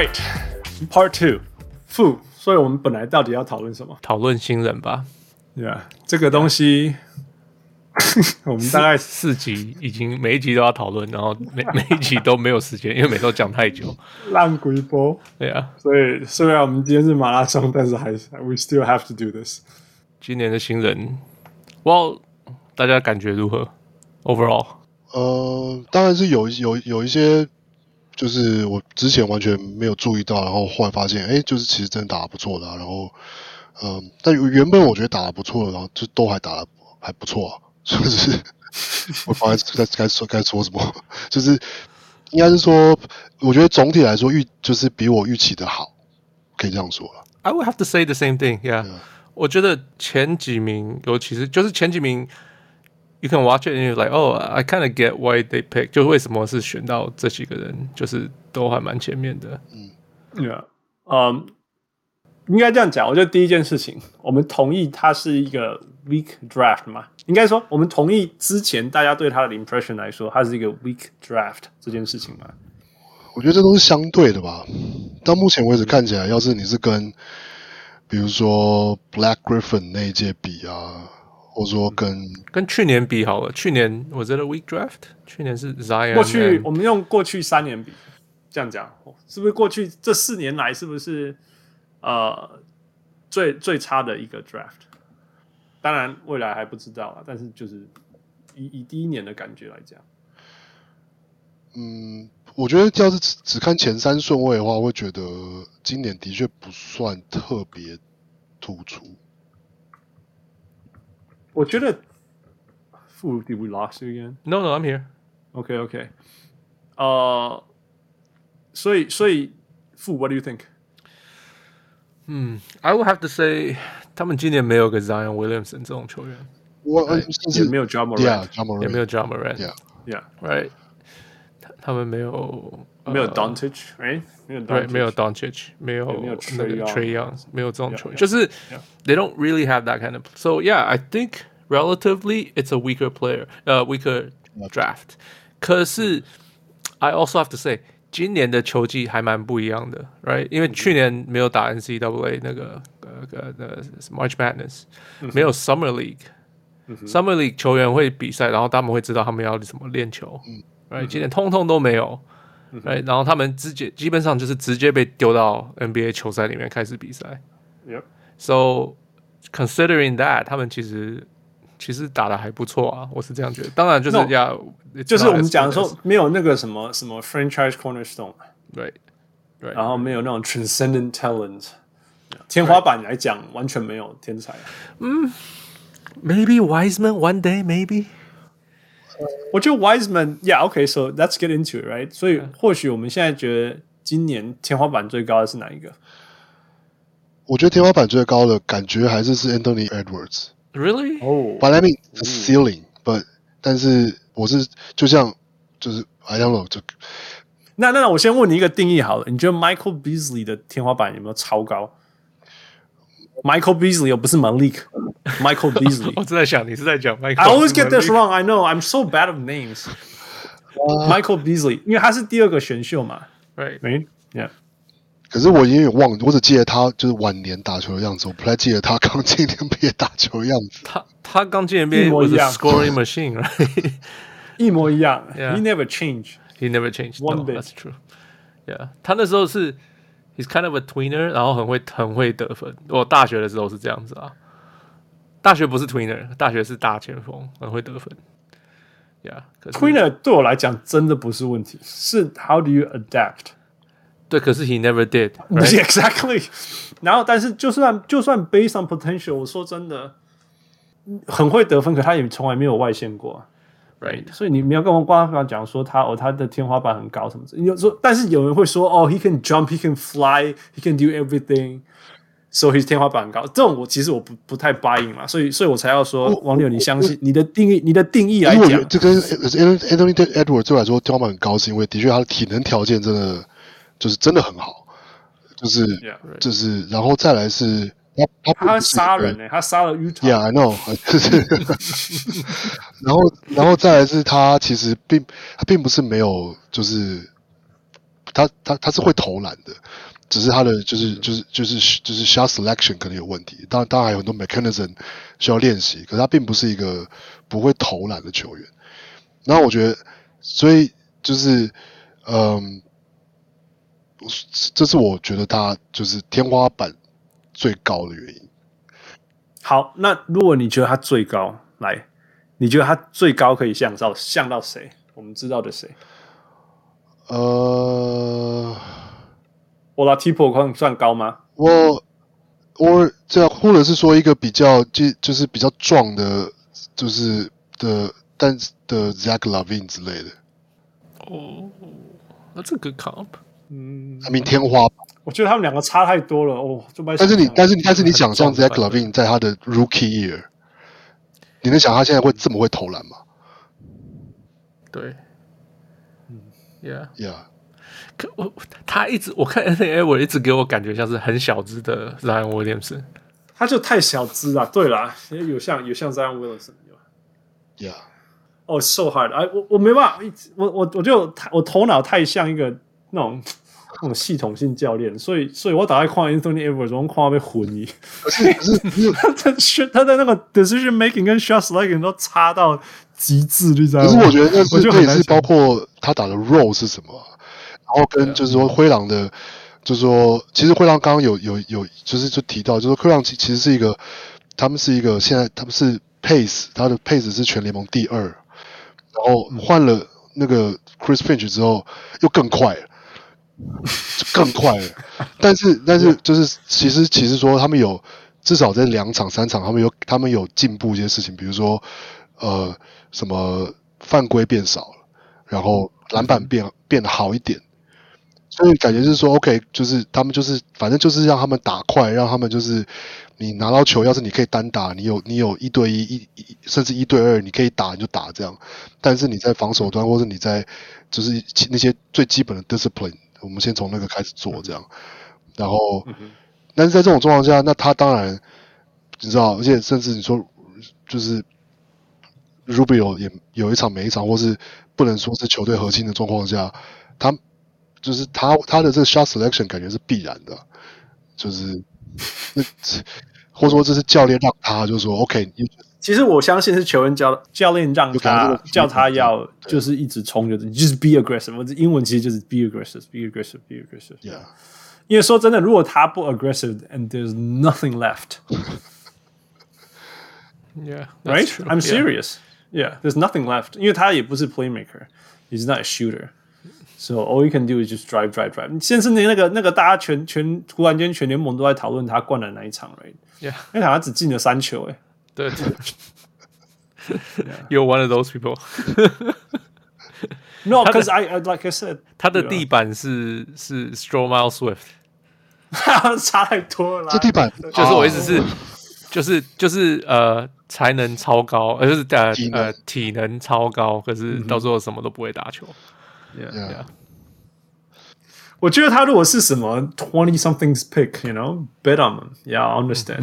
Right, part two. 负，所以我们本来到底要讨论什么？讨论新人吧。对啊，这个东西，yeah. 我们大概四,四集已经每一集都要讨论，然后每 每一集都没有时间，因为每都讲太久。烂鬼波。对啊，所以虽然我们今天是马拉松，但是还是 we still have to do this。今年的新人，Well，大家感觉如何？Overall，呃，当然是有有有一些。就是我之前完全没有注意到，然后后来发现，哎，就是其实真的打得不错的、啊。然后，嗯、呃，但原本我觉得打得不错的，然后就都还打得还不错、啊，是？我不知道该该说该说什么，就是应该是说，我觉得总体来说预就是比我预期的好，可以这样说了。I would have to say the same thing, yeah. yeah. 我觉得前几名，尤其是就是前几名。You can watch it and you're like, oh, I kind of get why they pick，就是为什么是选到这几个人，就是都还蛮前面的。嗯，Yeah，嗯，应该这样讲。我觉得第一件事情，我们同意它是一个 weak draft 嘛？应该说，我们同意之前大家对他的 impression 来说，它是一个 weak draft 这件事情嘛？我觉得这都是相对的吧。到目前为止看起来，要是你是跟比如说 Black Griffin 那一届比啊。或者说跟跟去年比好了，去年我觉得 weak draft，去年是 Zion。过去我们用过去三年比，这样讲，是不是过去这四年来是不是呃最最差的一个 draft？当然未来还不知道啊，但是就是以以第一年的感觉来讲，嗯，我觉得要是只只看前三顺位的话，我会觉得今年的确不算特别突出。我觉得负 Did we lost you again? No, no, I'm here. OK, OK. 呃，所以所以负 What do you think? 嗯，I would have to say，他们今年没有个 Zion Williamson 这种球员，我也没有 Ja Morant，也没有 Ja Morant，Yeah，Yeah，Right，他他们没有没有 Doncic，Right？没有 Right，没有 Doncic，没有那个 Trae Young，没有这种球员，就是 They don't really have that kind of. So yeah, I think. Relatively, it's a weaker player, 呃、uh,，weaker draft。可是，I also have to say，今年的球季还蛮不一样的，right？因为去年没有打 NCAA 那个呃呃呃 March Madness，没有 Summer League，Summer League 球员会比赛，然后他们会知道他们要怎么练球，right？今年通通都没有，right？然后他们直接基本上就是直接被丢到 NBA 球赛里面开始比赛。Yep. So considering that，他们其实。 其实打的还不错啊，我是这样觉得。当然就是要，no, 就是我们讲的说没有那个什么什么 franchise cornerstone，对，对，然后没有那种 transcendent talent，天花板来讲完全没有天才。嗯，maybe Wiseman one day maybe。我觉得 Wiseman，yeah，OK，so let's get into it，right？所以或许我们现在觉得今年天花板最高的是哪一个？我觉得天花板最高的感觉还是是 Anthony Edwards。Really? Oh, but I mean the ceiling. But 但是我是就像就是 I don't know 就那那我先问你一个定义好了，你觉得 Michael Beasley 的天花板有没有超高？Michael Beasley 又不是 Malik，Michael Beasley。我正在想你是在讲 Michael。I always get this wrong. I know I'm so bad of names. Michael Beasley，因为他是第二个选秀嘛。Right. Yeah. 可是我有忘了，我只记得他就是晚年打球的样子，我不太记得他刚进 NBA 打球的样子。他他刚进 NBA 模一样 scoring machine，right? 一模一样。Yeah. He never changed. He never changed. One bit. That's true. Yeah. 他那时候是 he's kind of a tweener，然后很会很会得分。我大学的时候是这样子啊。大学不是 tweener，大学是大前锋，很会得分。Yeah. Tweener 对我来讲真的不是问题，是 how do you adapt？对，可是 he never did right? exactly。然后，但是就算就算 based on potential，我说真的，很会得分，可他也从来没有外线过，right？所以你没有跟我官方讲说他哦，他的天花板很高什么的。你有说，但是有人会说哦，he can jump，he can fly，he can do everything，so his 天花板很高。这种我其实我不不太 buying 嘛，所以所以我才要说，王六，你相信你的定义，你的定义来讲，这跟 Anthony Edwards 对来说天花板很高，是因为的确他的体能条件真的。就是真的很好，就是、yeah, right. 就是，然后再来是他他他杀人呢、欸，他杀了 Utah。Yeah，I know，就是，然后然后再来是他其实并他并不是没有就是他他他是会投篮的，只是他的就是就是就是就是 shot selection 可能有问题。当然当然还有很多 mechanism 需要练习，可是他并不是一个不会投篮的球员。然后我觉得，所以就是嗯，这是我觉得他就是天花板最高的原因。好，那如果你觉得他最高，来，你觉得他最高可以像到像到谁？我们知道的谁？呃，我拉提普算算高吗？我我这样，或者是说一个比较就就是比较壮的，就是的，但的 Zach LaVine 之类的。哦，那这个 comp，嗯，还没天花板。我觉得他们两个差太多了哦。就但是你，但是你，但是你想象 Zach LaVine 在他的 Rookie Year，你能想他现在会这么会投篮吗？对。嗯 Yeah, yeah. 可我他一直我看 Anthony Edwards 一直给我感觉像是很小只的 Zion Williamson，他就太小只了。对啦，有像有像 Zion Williamson 有。Yeah. 哦、oh,，so hard！哎，我我没办法，我我我就我头脑太像一个那种那种系统性教练，所以所以我打开看 Anthony Edwards，我看被昏迷。可是他在那个 decision making 跟 shot selection 都差到。极致，你知道？可是我觉得那是这也是包括他打的 role 是什么，然后跟就是说灰狼的，就是说其实灰狼刚刚有有有就是就提到，就是灰狼其其实是一个，他们是一个现在他们是 pace，他的 pace 是全联盟第二，然后换了那个 Chris Finch 之后又更快了，更快了，但是 但是就是其实其实说他们有至少在两场三场他们有他们有进步一些事情，比如说呃。什么犯规变少了，然后篮板变变得好一点，所以感觉是说，OK，就是他们就是反正就是让他们打快，让他们就是你拿到球，要是你可以单打，你有你有一对一一一甚至一对二，你可以打你就打这样，但是你在防守端或者你在就是那些最基本的 discipline，我们先从那个开始做这样，然后，但是在这种状况下，那他当然你知道，而且甚至你说就是。Rubio 也有一场没一场，或是不能说是球队核心的状况下，他就是他他的这个 shot selection 感觉是必然的，就是那 或者说这是教练让他就是说 OK。其实我相信是球员教教练让他叫他要就是一直冲，就是就是 be aggressive。我英文其实就是 be aggressive，be aggressive，be aggressive。Yeah，因为说真的，如果他不 aggressive and there's nothing left。Yeah, right. True. I'm serious. Yeah. Yeah, there's nothing left，因为他也不是 playmaker，he's not a shooter，so all you can do is just drive, drive, drive。现在那那个那个大家全全突然间全联盟都在讨论他灌篮哪一场因为他只进了三球，哎，对对。You're one of those people. No, because I, like I said，他的地板是是 Stromile Swift，差太多了。这地板就是我意思是，就是就是呃。才能超高，呃就是呃呃体能超高，可是到最后什么都不会打球。Yeah, yeah. 我觉得他如果是什么 twenty somethings pick，you know, bet on them，yeah，I understand.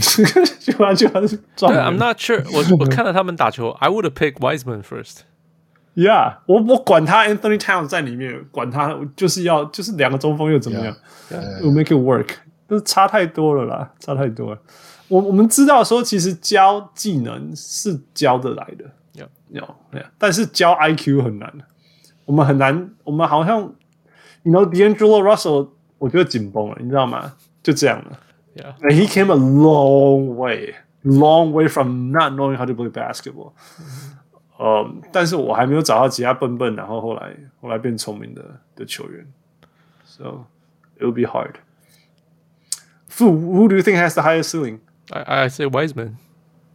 就他就他是对，I'm not sure 我。我我看到他们打球，I would picked Wiseman first. Yeah，我我管他 Anthony Towns 在里面，管他就是要就是两个中锋又怎么样 yeah, we'll make it work，都差太多了啦，差太多了。我我们知道说，其实教技能是教得来的，有有，但是教 IQ 很难。我们很难，我们好像 ，you know D'Angelo Russell，我觉得紧绷了，你知道吗？就这样了。Yeah. And he came a long way, long way from not knowing how to play basketball。呃，但是我还没有找到其他笨笨，然后后来后来变聪明的的球员。So it will be hard. Who who do you think has the highest ceiling? I I say Wiseman.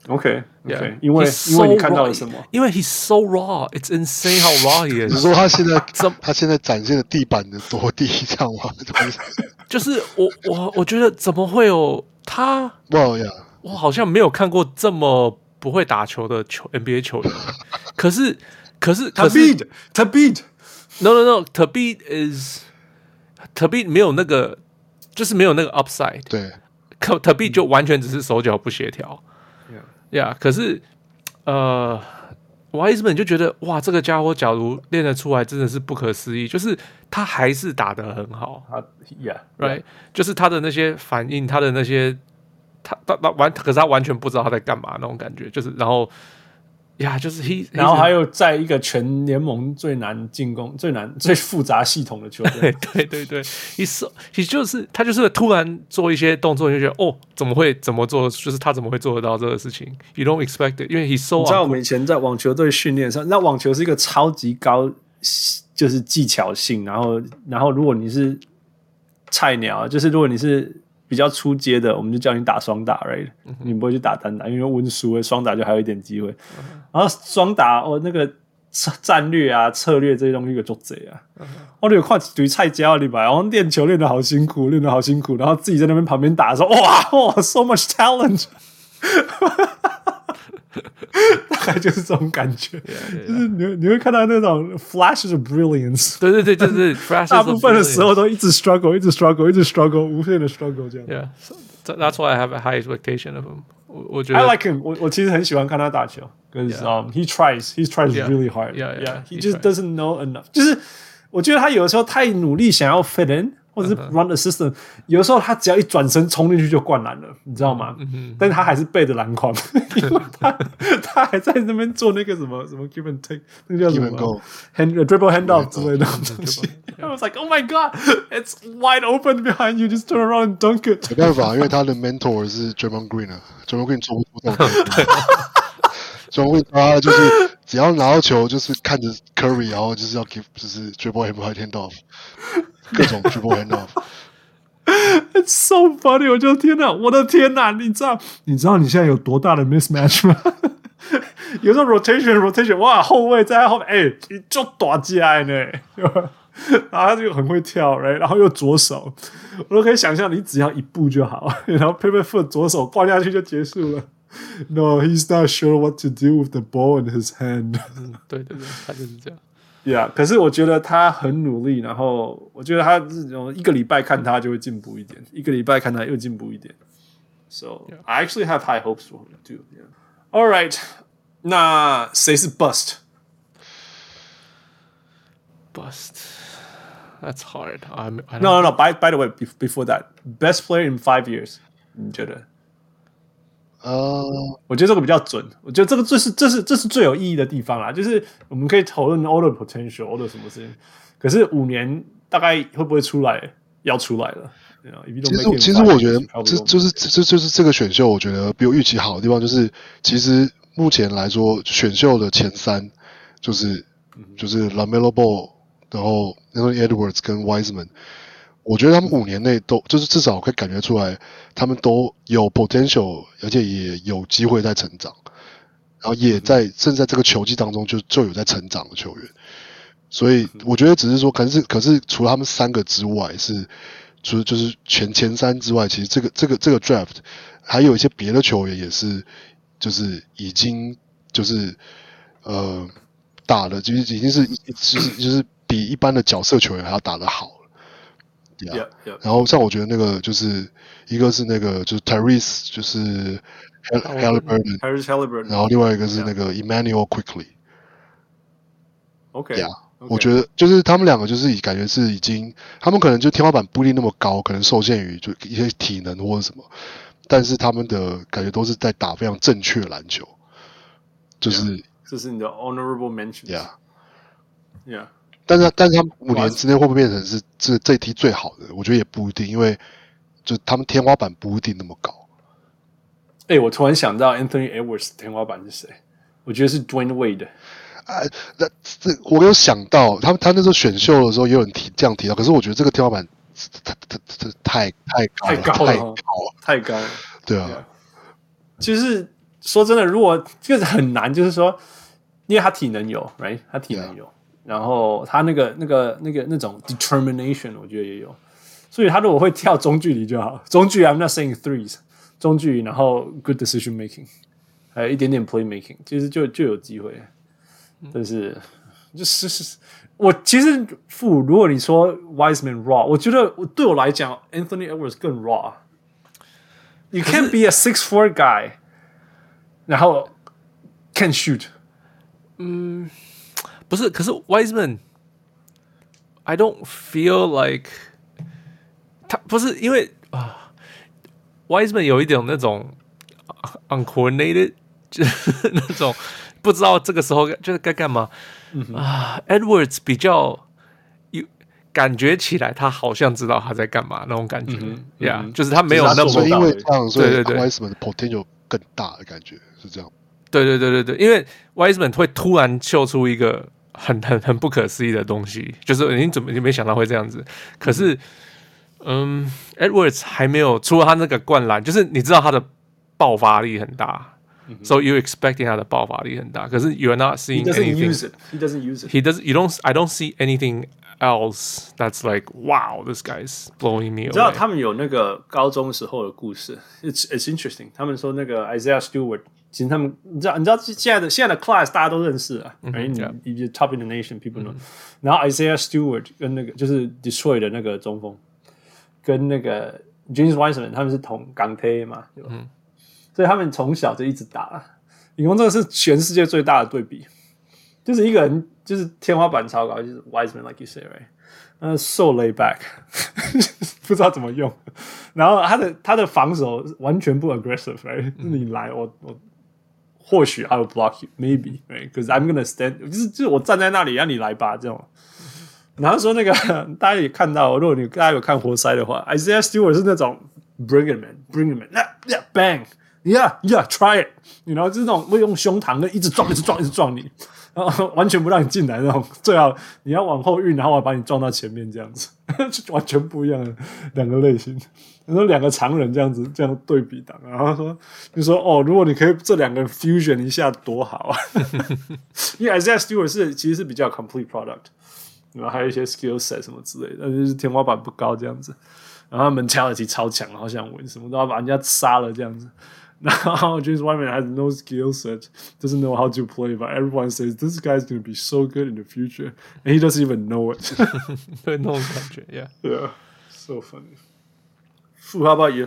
OK OK，因为因为你看到了什么？因为 he's so raw, it's insane how raw he is。你说他现在他现在展现的地板的多低，这样吗？就是我我我觉得怎么会有他？哇呀！我好像没有看过这么不会打球的球 NBA 球员。可是可是可是 Thabeet Thabeet No No No Thabeet is Thabeet 没有那个，就是没有那个 upside。对。可特币就完全只是手脚不协调，呀，可是呃我一直本就觉得哇，这个家伙假如练得出来，真的是不可思议。就是他还是打得很好，他 Yeah，right，yeah. 就是他的那些反应，他的那些，他他他完，可是他完全不知道他在干嘛那种感觉。就是然后呀，就是 he，然后还有在一个全联盟最难进攻、最难最复杂系统的球队，对对对，he so，he 就是他就是突然做一些动作，就觉得哦，怎么会怎么做？就是他怎么会做得到这个事情？You don't expect it，因为 he so。你知道我们以前在网球队训练上，那网球是一个超级高。就是技巧性，然后，然后如果你是菜鸟，就是如果你是比较出街的，我们就叫你打双打，right？、嗯、你不会去打单打，因为温书双打就还有一点机会。嗯、然后双打哦，那个战略啊、策略这些东西有做贼啊。嗯、我有看对菜椒你白，然后练球练得好辛苦，练得好辛苦，然后自己在那边旁边打的时候，哇哇，so much talent。大概就是这种感觉，就是你你会看到那种 flashes of brilliance，对对对，就是 flashes。大部分的时候都一直 struggle，一直 struggle，一直 struggle，无限的 struggle 这样。Yeah，that's why I have a high expectation of him。我我觉得 I like him，我我其实很喜欢看他打球，because um he tries，he tries really hard。Yeah，yeah，he just doesn't know enough。就是我觉得他有的时候太努力想要 fit in。 或者是 run the system，、uh huh. 有的时候他只要一转身冲进去就灌篮了，你知道吗？但是他还是背着篮筐，因为他他还在那边做那个什么什么 give and take，那个叫什么 hand dribble hand off 之类的东西。I was like, oh my god, it's wide open behind you, just turn around and dunk it。没办法，因为他的 mentor 是 Draymond Green 啊，Draymond Green 做不到。Draymond Green 他就是只要拿到球，就是看着 Curry，然后就是要 give，就是 dribble hand off。各种直播 It's so funny！我就天哪，我的天哪！你知道，你知道你现在有多大的 mismatch 吗？有时候 rotation rotation，哇，后卫在后面，哎、你就打起来呢，然后他就很会跳，right? 然后又左手，我都可以想象，你只要一步就好，然后 pivot foot 左手挂下去就结束了。No, he's not sure what to do with the ball in his hand。对对对，他就是这样。Yeah，可是我觉得他很努力，然后我觉得他这种一个礼拜看他就会进步一点，一个礼拜看他又进步一点。So Yeah. I actually have high hopes for him too. Yeah. All right，那谁是 bust？Bust？That's hard. I'm, I no, no, no. By by the way, before that, best player in five years，你觉得？ 呃，uh, 我觉得这个比较准。我觉得这个最是这是这是最有意义的地方啦，就是我们可以讨论 order potential，order 什么事情。可是五年大概会不会出来？要出来了。其实其实我觉得这就是这就是这个选秀，我觉得比我预期好的地方就是，其实目前来说选秀的前三就是就是 LaMelo Ball，然后 Anthony Edwards 跟 Wiseman。我觉得他们五年内都就是至少可以感觉出来，他们都有 potential，而且也有机会在成长，然后也在甚至在这个球季当中就就有在成长的球员。所以我觉得只是说，可是可是除了他们三个之外，是除了就是前前三之外，其实这个这个这个 draft 还有一些别的球员也是，就是已经就是呃打的，就是已经是就是就是比一般的角色球员还要打得好。Yeah, yeah. 然后像我觉得那个就是一个是那个就是 Tyrese 就是 Haliburton，然后另外一个是那个 Emmanuel Quickley。OK，呀，我觉得就是他们两个就是感觉是已经，他们可能就天花板不一定那么高，可能受限于就一些体能或者什么，但是他们的感觉都是在打非常正确的篮球，就是这是你的 honorable mention。Yeah，Yeah。但是，但是他们五年之内会不会变成是这这一梯最好的？我觉得也不一定，因为就他们天花板不一定那么高。哎、欸，我突然想到 Anthony Edwards 天花板是谁？我觉得是 Dwyane Wade。啊，那这我有想到，他他那时候选秀的时候也有人提这样提到，可是我觉得这个天花板太太太太太高了，太高了，太高了。对啊，就是说真的，如果这个很难，就是说，因为他体能有，right？他体能有。然后他那个、那个、那个、那种 determination，我觉得也有，所以他如果会跳中距离就好。中距离，I'm not saying threes，中距离，然后 good decision making，还有一点点 play making，其实就就有机会。但是，就是是，我其实负，如果你说 Wiseman raw，我觉得对我来讲，Anthony Edwards 更 raw。You can't be a six four guy，然后 can shoot。 嗯， 不是，可是 Wiseman，I don't feel like 他不是因为啊，Wiseman 有一点那种 uncoordinated，就是那种不知道这个时候就是该干嘛、嗯、啊。Edwards 比较有感觉起来，他好像知道他在干嘛那种感觉，呀、嗯 yeah, 嗯，就是他没有那么因为这样，所以对对对，Wiseman 的 potential 更大的感觉是这样。对对对对对，因为 Wiseman 会突然秀出一个很很很不可思议的东西，就是你怎么你没想到会这样子。可是，嗯，嗯，Edwards 还没有，除了他那个灌篮，就是你知道他的爆发力很大，嗯，so you expecting 他的爆发力很大。可是 you're not seeing anything. He doesn't use it. He doesn't use it. He doesn't. You don't. I don't see anything else that's like wow. This guy's blowing me away. 你知道他们有那个高中时候的故事？It's it's interesting. 他们说那个 Isaiah Stewart。其实他们，你知道，你知道现在的现在的 class 大家都认识啊，哎、mm -hmm.，你你 top in the nation people know、mm。-hmm. 然后 Isaiah Stewart 跟那个就是 Detroit 的那个中锋，跟那个 James Wiseman 他们是同港铁嘛，对吧？Mm -hmm. 所以他们从小就一直打。你说这个是全世界最大的对比，就是一个人就是天花板超高，就是 Wiseman，like you say，right？呃，so laid back，不知道怎么用。然后他的他的防守完全不 aggressive，right？、Mm -hmm. 你来我我。或许 I will block you, maybe, right? Because I'm gonna stand，就是就是我站在那里让你来吧，这种。然后说那个 大家也看到，如果你大家有看活塞的话，Isaiah Stewart 是那种 bring him in, bring him in, yeah, yeah, bang, yeah, yeah, try it，你知道，就是那种会用胸膛的一直撞，一直撞，一直撞你，然后完全不让你进来那种。最好你要往后运，然后我把你撞到前面这样子，完全不一样的两个类型。你说两个常人这样子这样对比的，然后说就说哦，如果你可以这两个 fusion 一下多好啊！因为 Isaiah Stewart 是其实是比较 complete product，然后还有一些 skill set 什么之类的，但就是天花板不高这样子。然后 mentality 超强，好像我什么都要把人家杀了这样子。然后 James Wiseman has no skill set, doesn't know how to play, but everyone says this guy's going to be so good in the future, and he doesn't even know it. 对那种感觉，Yeah, yeah, so funny. How about you?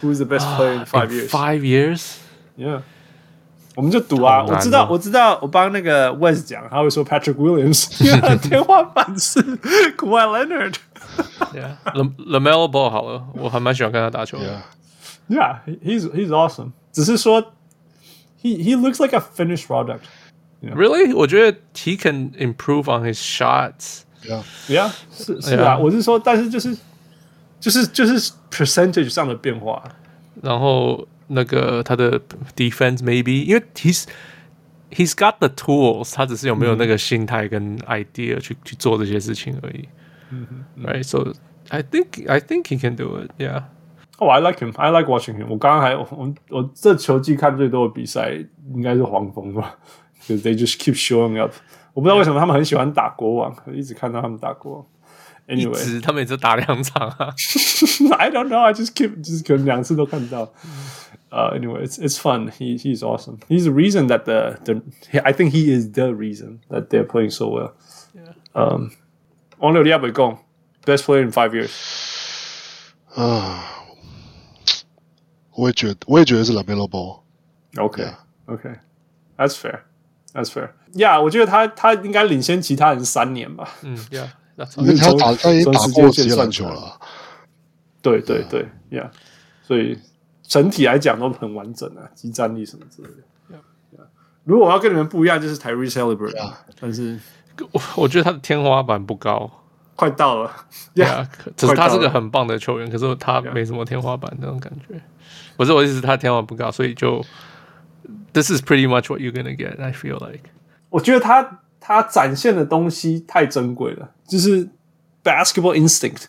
Who's the best player in five years? Five years? Yeah. 我们就赌啊！我知道，我知道，我帮那个 West 讲，他会说 Patrick Williams，因为他的天花板是 Kawhi Leonard。Yeah，LaMelo Ball 好了，我还蛮喜欢看他打球。Yeah，he's he's awesome。只是说，he he looks like a finished product。Really？我觉得 he can improve on his shots。Yeah，yeah，是是啊，我是说，但是就是。 就是就是 percentage 上的变化，然后那个他的 defense maybe，因为 he's he's got the tools，他只是有没有那个心态跟 idea 去、嗯、去做这些事情而已。嗯哼，right，so I think I think he can do it，yeah。哦，I like him，I like watching him。我刚刚还我我这球季看最多的比赛应该是黄蜂吧，because they just keep showing up。我不知道为什么他们很喜欢打国王，一直看到他们打国王。 Anyway，他每次打两场啊。 I don't know. I just keep 就是可能两次都看到。Uh, anyway, it's it's fun. He he's awesome. He's the reason that the the I think he is the reason that they're playing so well. Yeah. Um, 王六你要不要讲 best player in five years？啊，我也觉得我也觉得是 LaMelo Ball。Okay, okay, that's fair. That's fair. Yeah，我觉得他他应该领先其他人三年吧。嗯，Yeah。 因为他打他已经打过职业篮球了，对对对呀，yeah. 所以整体来讲都很完整啊，即战力什么之类的。Yeah. Yeah. 如果我要跟你们不一样，就是 Tyrese Haliburton，但是我我觉得他的天花板不高，快到了。对啊，只是他是个很棒的球员，可是他没什么天花板那种感觉。不是我意思，他天花板不高，所以就 This is pretty much what you're gonna get. I feel like，我觉得他。他展现的东西太珍贵了，就是 basketball instinct。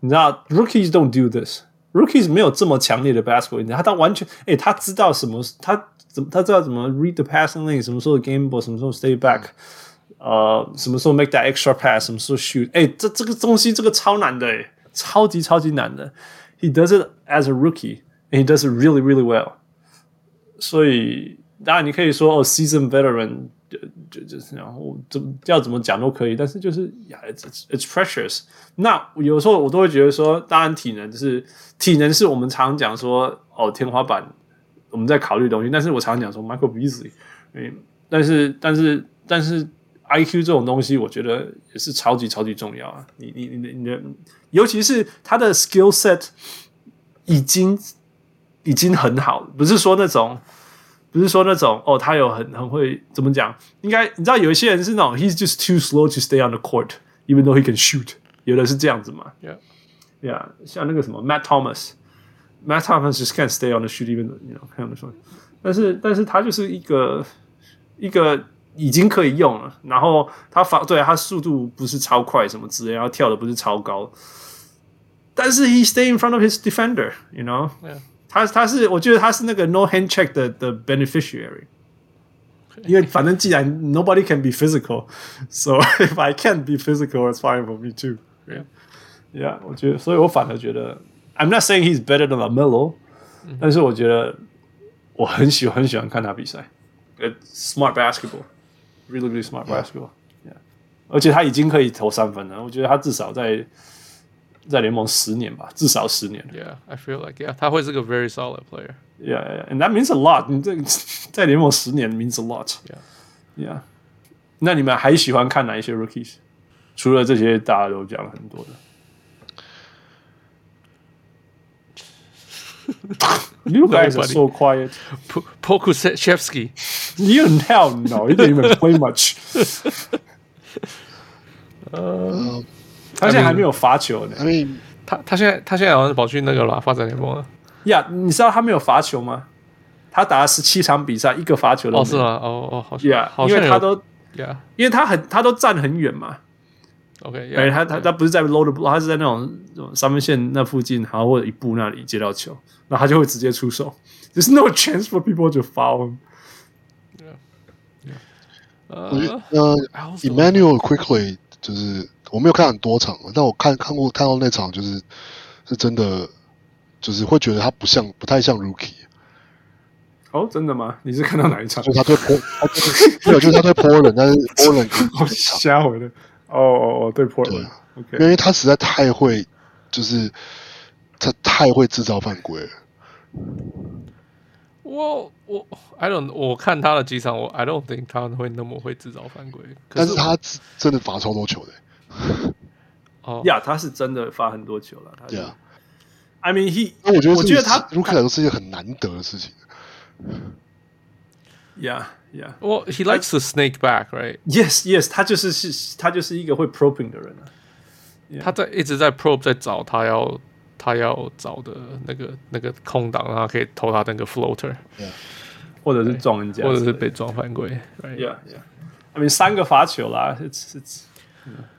你知道，rookies don't do this。rookies 没有这么强烈的 basketball instinct。他他完全，哎，他知道什么，他怎么他知道怎么 read the passing lane，什么时候 game ball，什么时候 stay back，呃，什么时候 make that extra pass，什么时候 shoot。哎，这这个东西这个超难的，超级超级难的。He does it as a rookie，and he does it really really well。所以当然你可以说哦 season veteran。就就就是，然后怎么要怎么讲都可以，但是就是呀，it's it's precious。那有时候我都会觉得说，当然体能就是体能是我们常讲说哦天花板，我们在考虑东西。但是我常讲说，Michael Beasley，因为但是但是但是 IQ 这种东西，我觉得也是超级超级重要啊！你你你你的，尤其是他的 skill set 已经已经很好，不是说那种不是说那种哦，他有很很会怎么讲？应该你知道有一些人是那种 he's just too slow to stay on the court，even though he can shoot，有的是这样子嘛？Yeah, yeah，像那个什么 Matt Thomas，Matt Thomas just can't stay on the shoot，even you know kind of fun。但是但是他就是一个一个。已经可以用了，然后他发对他速度不是超快什么之类，然后跳的不是超高，但是 he stay in front of his defender，you know，Yeah. 他他是我觉得他是那个 no hand check 的的 beneficiary，因为反正既然 nobody can be physical，so if I can't be physical，it's fine for me too，yeah，yeah，我觉得，所以我反而觉得，I'm not saying he's better than LaMelo，、嗯、但是我觉得我很喜欢很喜欢看他比赛，smart basketball。Really, really smart basketball. Yeah. 而且他已经可以投三分了。我觉得他至少在 在联盟十年吧，至少十年。Yeah, I feel like yeah，他会是个 very solid player. Yeah, yeah, and that means a lot. 你这在联盟十年 means a lot. Yeah, yeah. 那你们还喜欢看哪一些 rookies？除了这些大家都讲了很多的。You guys are so quiet. Pokusevski. You hell no. you didn't even play much. 呃，他现在还没有罚球呢。I mean，他他现在他现在好像是跑去那个了发展联盟了。呀，你知道他没有罚球吗？他打了十七场比赛，一个罚球都没有。哦，是吗？哦哦，好像。呀，因为他都呀，因为他很他都站很远嘛。OK，哎，他他他不是在 low 的，他是在那种三分线那附近，然后或者一步那里接到球。那他就会直接出手，There's no chance for people to foul him。呃，Emmanuel Quickley 就是我没有看很多场，但我看看过看到那场，就是是真的，就是会觉得他不像，不太像 Rookie。哦，真的吗？你是看到哪一场？就他对 Po，没有，就是他对 Portland，但是 Portland 瞎回的。哦哦哦，对 Portland，因为他实在太会，就是他太会制造犯规了。我我 I don't 我看他的几场，我 I don't think 他会那么会制造犯规。但是他真的罚超多球的。哦呀，他是真的发很多球了。他 Yeah，I mean he，我觉得我觉得他卢卡斯是一个很难得的事情。Yeah yeah，我 he likes to snake back，right？Yes yes，他就是是，他就是一个会 probing 的人。他在一直在 probe，在找他要。他要找的那个那个空档，然后可以投他那个 floater，yeah. 或者是撞人家，或者是被撞犯规。Right? Yeah, yeah. I mean，三个罚球啦，it's it's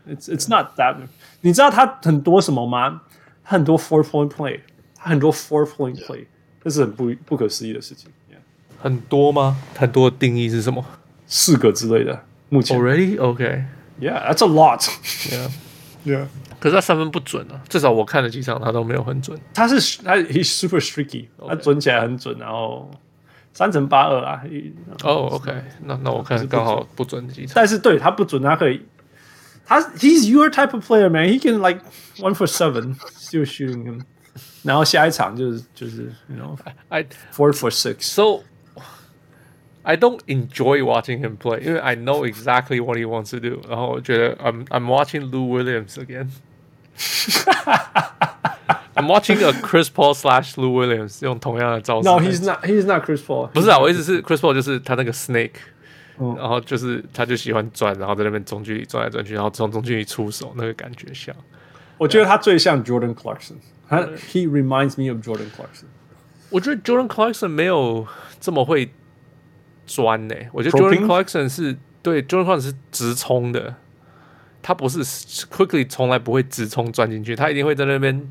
it's it's not that。你知道他很多什么吗？他很多 four point play，他很多 four point play，这是很不不可思议的事情。Yeah. 很多吗？很多的定义是什么？四个之类的。目前 already OK。Yeah，that's a lot。Yeah。Yeah，可是他三分不准啊，至少我看了几场，他都没有很准。他是他，he's super streaky，Okay. 他准起来很准，然后三乘八二啊。哦、oh,，OK，那那我看刚好不准几场。但是对他不准，他可以，他 he's your type of player man，he can like one for seven still shooting him，然后下一场就是就是 you know I four for six so。I don't enjoy watching him play，因为 I know exactly what he wants to do。然后我觉得 I'm I'm watching Lou Williams again。 I'm watching a Chris Paul slash Lou Williams 用同样的招式。No, he's not. He's not Chris Paul。不是啊，我意思是 Chris Paul 就是他那个 snake，、 嗯、然后就是他就喜欢转，然后在那边中距离转来转去，然后从中距离出手，那个感觉像。我觉得他最像 Jordan Clarkson。他 He reminds me of Jordan Clarkson。我觉得 Jordan Clarkson 没有这么会。钻呢、欸？我觉得 Jordan Clarkson 是对 Jordan Clarkson 是直冲的，他不是 Quickly 从来不会直冲钻进去，他一定会在那边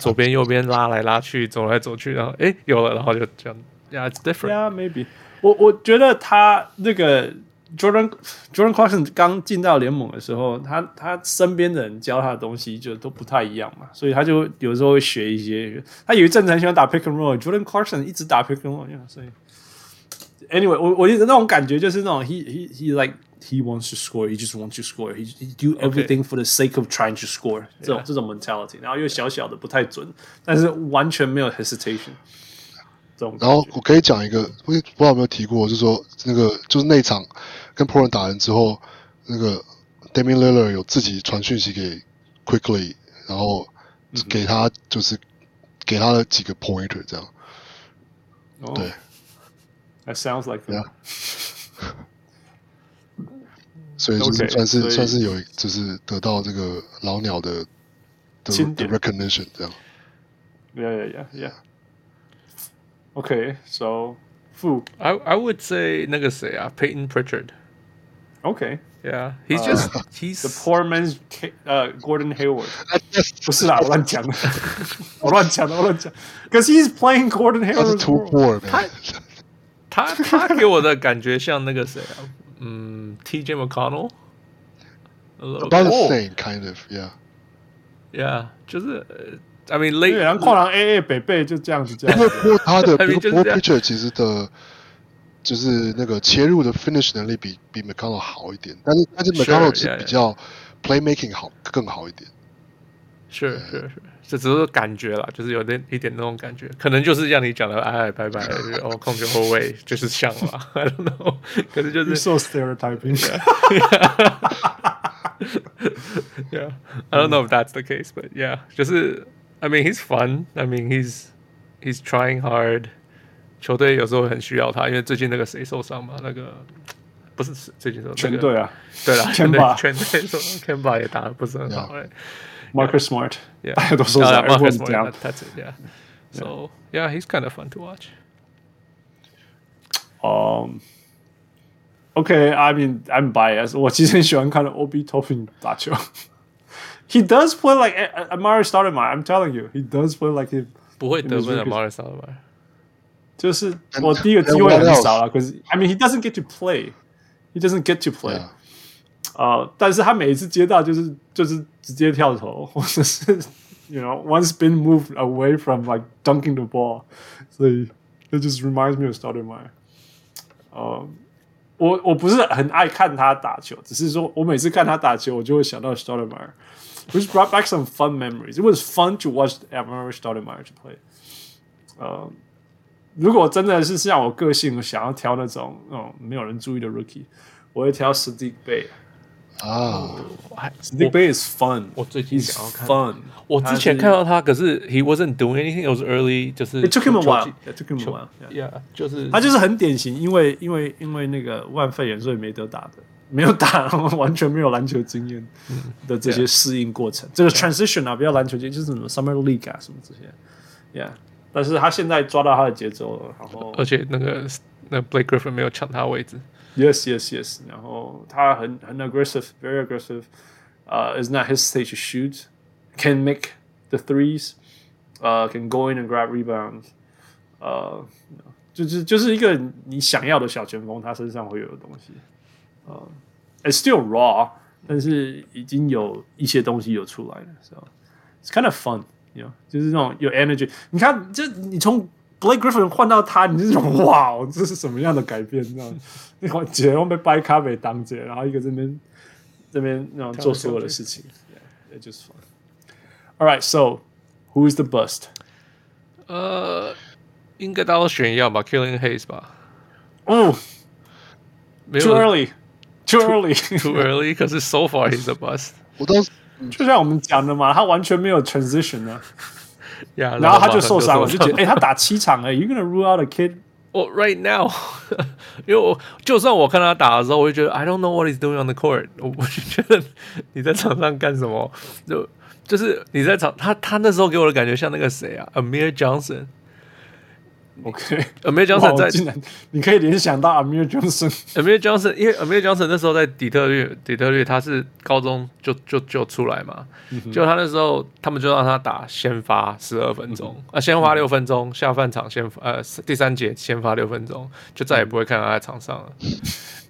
左边右边拉来拉去，走来走去，然后哎有了，然后就这样。Yeah, it's different. Yeah, maybe. 我我觉得他那个 Jordan Jordan Clarkson 刚进到联盟的时候，他他身边的人教他的东西就都不太一样嘛，所以他就有时候会学一些。他有一阵子很喜欢打 Pick and Roll，Jordan Clarkson 一直打 Pick and Roll，yeah, 所以。Anyway，我我的那种感觉就是那种 he he he like he wants to score, he just wants to score, he he do everything for the sake of trying to score 这种这种 mentality，然后又小小的不太准，但是完全没有 hesitation。这种。然后我可以讲一个，我不知道有没有提过，就是说那个就是那场跟 Portland 打完之后，那个 Damian Lillard 有自己传讯息给 Quickley，然后给他就是给他的几个 pointer 这样。哦、对，That sounds like that. Yeah. 所以就是算是 Okay, 算是有就是得到这个老鸟的的 recognition 这样。Yeah, yeah, yeah, yeah. Okay, so Fu, I I would say 那个谁啊，Peyton Pritchard. Okay. Yeah, he's just he's the poor man's uh Gordon Hayward. 不是啦，我乱讲的，我乱讲的，我乱讲。Because he's playing Gordon Hayward. Too poor, man. 他他他给我的感觉像那个谁啊？嗯，T.J. McConnell，about the same kind of，yeah，yeah，就是 ，I mean，类，然后跨栏 AA 北贝就这样子这样。不过他的 ball picture 其实的，就是那个切入的 finish 能力比比 McConnell 好一点，但是但是 McConnell 是比较 playmaking 好更好一点。是是是。这只是感觉啦，就是有点一点那种感觉，可能就是像你讲的，哎，拜拜，哦，控球后卫就是像嘛，I don't know，可是就是 so stereotyping。Yeah，I don't know if that's the case，but yeah，就是 ，I mean he's fun，I mean he's he's trying hard。球队有时候很需要他，因为最近那个谁受伤嘛，那个不是最近受伤，全队啊，对了，全队全队受伤，Kemba 也打得不是很好，哎。Marcus Smart, yeah, yeah. Marcus Smart, that, that's it, yeah. So yeah. yeah, he's kind of fun to watch. Um, okay, I mean I'm biased. 我其实很喜欢看 Obi Toppin 打球。 He does play like Amar'e Stoudemire. I'm telling you, he does play like him. 不会得分的 Amar'e Stoudemire。就是我第一个机会很少了，可是 I mean he doesn't get to play. He doesn't get to play. Yeah. 啊、呃！但是他每一次接到就是就是直接跳投，或者是 you know one spin move away from like dunking the ball，所以 it just reminds me of Stoudemire。呃，我我不是很爱看他打球，只是说我每次看他打球，我就会想到 Stoudemire，which brought back some fun memories. It was fun to watch Amar'e Stoudemire to play。呃，如果真的是像我个性，想要挑那种那种没有人注意的 rookie，我会挑 Saddiq Bey。啊，Nick Bay is fun。我最近想要看，fun。我之前看到他，可是 he wasn't doing anything。It was early，就是 it took him a while。It took him a while。Yeah，就是他就是很典型，因为因为因为那个万肺炎，所以没得打的， 没有打，完全没有篮球经验的这些适应过程。这个 transition 啊，不要篮球经验，就是什么 summer league 啊，什么这些。Yeah，但是他现在抓到他的节奏了，然后而且那个那 Blake Griffin 没有抢他位置。Yes, yes, yes. 然后他很很 aggressive, very aggressive. Uh, is not hesitate to shoot. Can make the threes. Uh, can go in and grab rebounds. Uh, 就是就是一个你想要的小前锋，他身上会有的东西。呃、uh,，it's still raw，但是已经有一些东西有出来了。So it's kind of fun, you know，就是那种有 energy。你看，这你从 Blake Griffin 换到他，你这种哇，这是什么样的改变？这样，那个姐用被掰咖啡当姐，然后一个这边这边那种做所有的事情，yeah, just fun. All right, so who is the bust？呃，应该大家都选一样吧，Killian Hayes 吧。哦 ，too early，too early，too early。可是 so far he's the bust。我都就像我们讲的嘛，他完全没有 transition 啊。Yeah, 然后他就受伤了，就觉得哎，他打七场哎，You gonna rule out a kid? Well, right now，因为我就算我看他打的时候，我就觉得 I don't know what he's doing on the court。我我就觉得你在场上干什么？就就是你在场，他他那时候给我的感觉像那个谁啊，Amir Johnson。 OK，Amir Johnson 在，你可以联想到 Amir Johnson。Amir Johnson，因为 Amir Johnson 那时候在底特律，底特律他是高中就就就出来嘛，嗯、就他那时候他们就让他打先发十二分钟，嗯、啊，先发六分钟，嗯、下半场先发呃第三节先发六分钟，就再也不会看到他在场上了。嗯、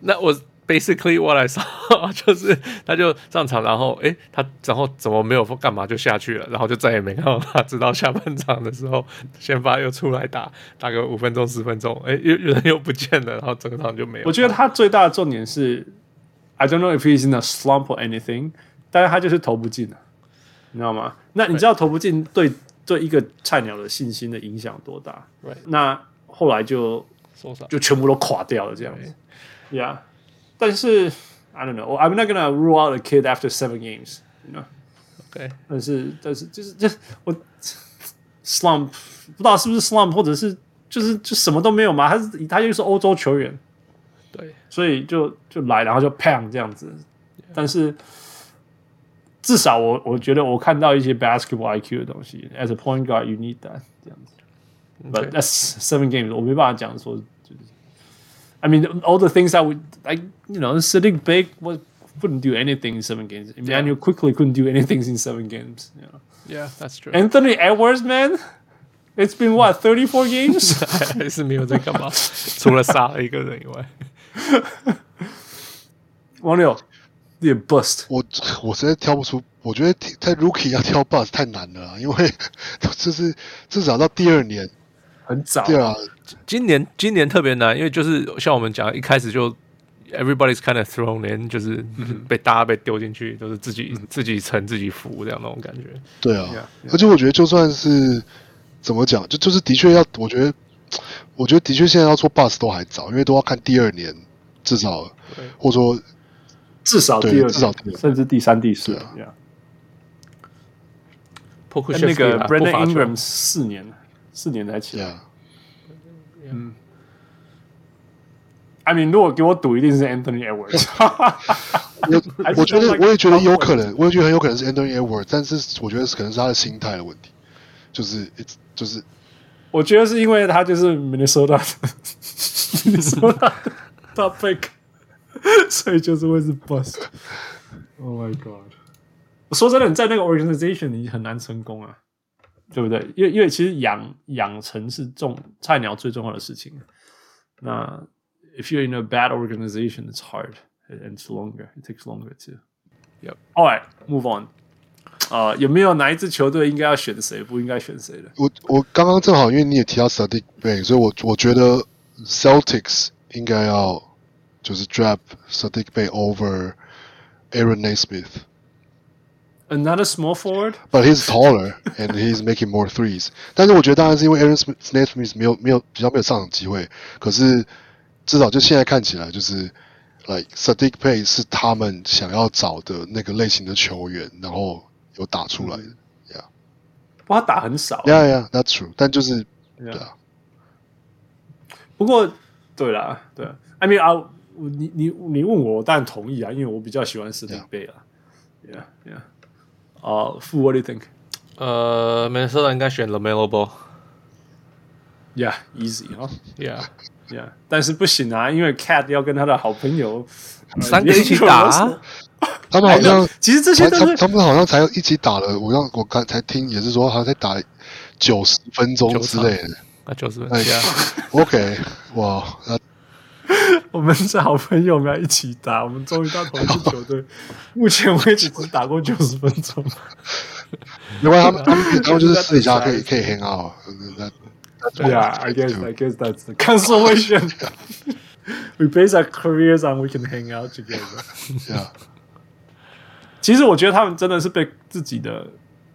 那我。Basically what I saw 就是他就上场，然后诶，他然后怎么没有干嘛就下去了，然后就再也没看到他。直到下半场的时候，先发又出来打，打个五分钟十分钟，诶，又人又不见了，然后整个场就没有。我觉得他最大的重点是，I don't know if he's in a slump or anything，但是他就是投不进了，你知道吗？那你知道投不进对对一个菜鸟的信心的影响多大？对，那。后来就就全部都垮掉了这样子。Yeah，但是 I don't know. I'm not gonna rule out a kid after seven games. You know. OK，但是但是就是就我 slump 不知道是不是 slump，或者是就是就什么都没有嘛？他是他又是欧洲球员，对，所以就就来，然后就 pang 这样子。但是至少我我觉得我看到一些 basketball IQ 的东西。As a point guard, you need that 这样子。But that's seven games，我没办法讲说就是。 I mean, all the things that would like, you know, Saddiq Bey was couldn't do anything in seven games. Immanuel Quickley couldn't do anything in seven games. You know? Yeah, that's true. Anthony Edwards, man, it's been what thirty four games？还是没有在干嘛？除了杀了一个人以外。王六。有点 bust，我我实在挑不出，我觉得在 rookie 要挑 bust 太难了，因为就是至少到第二年 很早。对啊，今年今年特别难，因为就是像我们讲，一开始就 everybody's kind of thrown in，就是被大家被丢进去，都是自己自己沉自己浮这样那种感觉。对啊，而且我觉得就算是怎么讲，就就是的确要，我觉得我觉得的确现在要做 bust 都还早，因为都要看第二年，至少或者说。至少第二，至少第二，甚至第三、第四。Yeah. 那个 Brandon Ingram 四年，四年才起来。嗯，I mean，如果给我赌，一定是 Anthony Edwards。我我觉得，我也觉得有可能，我也觉得很有可能是 Anthony Edwards，但是我觉得可能是他的心态的问题，就是就是，我觉得是因为他就是 Minnesota，Minnesota top pick。所以就是会是 bust。Oh my god！说真的，你在那个 organization 你很难成功啊，对不对？因为因为其实养养成是重菜鸟最重要的事情。那 if you're in a bad organization, it's hard and it's longer. It takes longer too. Yep. All right, move on. 啊、uh,，有没有哪一支球队应该要选谁，不应该选谁的？我我刚刚正好因为你也提到 Saddiq Bey，所以我我觉得 Celtics 应该要。就是 draft Saddiq Bey over Aaron Nesmith. Another small forward, but he's taller and he's making more threes. 但是我觉得当然是因为 Aaron Nesmith 没有没有比较没有上场机会，可是至少就现在看起来就是，like Saddiq Bey 是他们想要找的那个类型的球员，然后有打出来的，Yeah，不过他打很少，Yeah Yeah，That's true，但就是对啊。不过对啦，对，I mean I。你你你问我，我当然同意啊，因为我比较喜欢史蒂贝啊。Yeah, yeah. 啊，傅，What do you think？呃，Minnesota 应该选 LaMelo Ball。Yeah, easy 哈。Yeah, yeah. 但是不行啊，因为 Cat 要跟他的好朋友三个一起打。他们好像其实这些他他们好像才一起打了，我让我刚才听也是说好像才打九十分钟之类的。啊，九十分钟。OK，哇，那。我们是好朋友，我们要一起打。我们终于到同一支球队，目前为止只打过九十分钟。没关系，他们他们他们就是私底下可以可以 hang out。对啊，I guess I guess that's the consolation. We base our careers on we can hang out together. Yeah. 其实我觉得他们真的是被自己的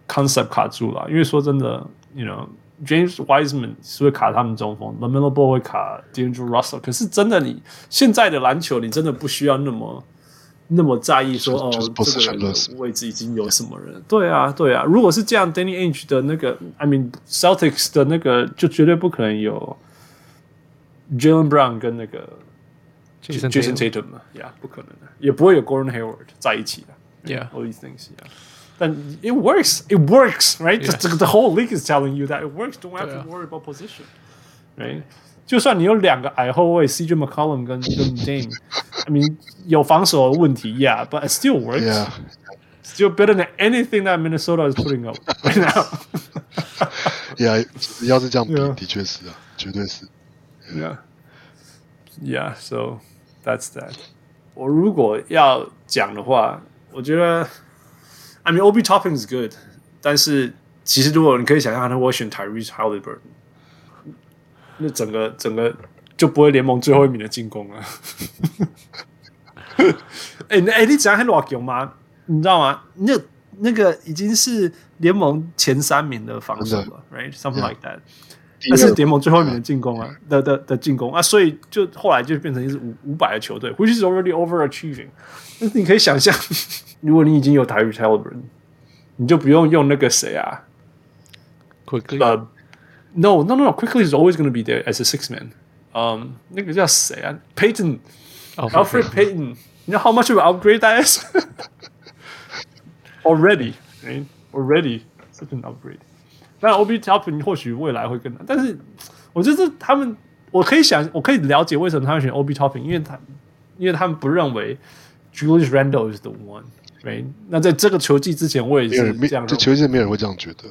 concept 卡住了，因为说真的，you know。James Wiseman 是会卡他们中锋，LaMelo Ball 会卡 D'Angelo Russell。可是真的你，你现在的篮球，你真的不需要那么那么在意说哦，这个位置已经有什么人？对啊，对啊。如果是这样，Danny Ainge 的那个，I mean Celtics 的那个，就绝对不可能有 Jaylen Brown 跟那个 Jason Tatum 嘛，Yeah，不可能的，也不会有 Gordon Hayward 在一起的，Yeah，all these things，Yeah。但 it works, it works, right? Yeah. The, the whole league is telling you that it works. Don't have to worry about position, right? 就算你有两个矮后卫，CJ McCollum 跟跟 Dame，I mean 有防守的问题，Yeah，but it still works. Yeah. Still better than anything that Minnesota is putting up right now. Yeah，要是这样比，的确是啊，绝对是。Yeah, yeah. So that's that. 我如果要讲的话，我觉得。 I mean, Obi Toppin is good，但是其实如果你可以想象，他会选 Tyrese Haliburton，那整个整个就不会联盟最后一名的进攻了。哎哎，你知道很老球吗？你知道吗？那那个已经是联盟前三名的防守了，right？Something like that。那是联盟最后一名的进攻啊的的的进攻啊，所以就后来就变成一支五五百的球队，which is already overachieving。但是你可以想象，如果你已经有 Tyrese Haliburton，你就不用用那个谁啊，Quickley。呃、uh,，No No No Quickley is always going to be there as a six man。嗯，那个叫谁啊？Payton。Alfred Payton，你知道 how much of an upgrade that is? Already, right? Already such an upgrade. 那 Obi Toppin 或许未来会更难，但是我觉得他们，我可以想，我可以了解为什么他们选 Obi Toppin，因为他，因为他们不认为 Julius Randle is the one, right? 那在这个球季之前，我也是这样，这球季没有人会这样觉得，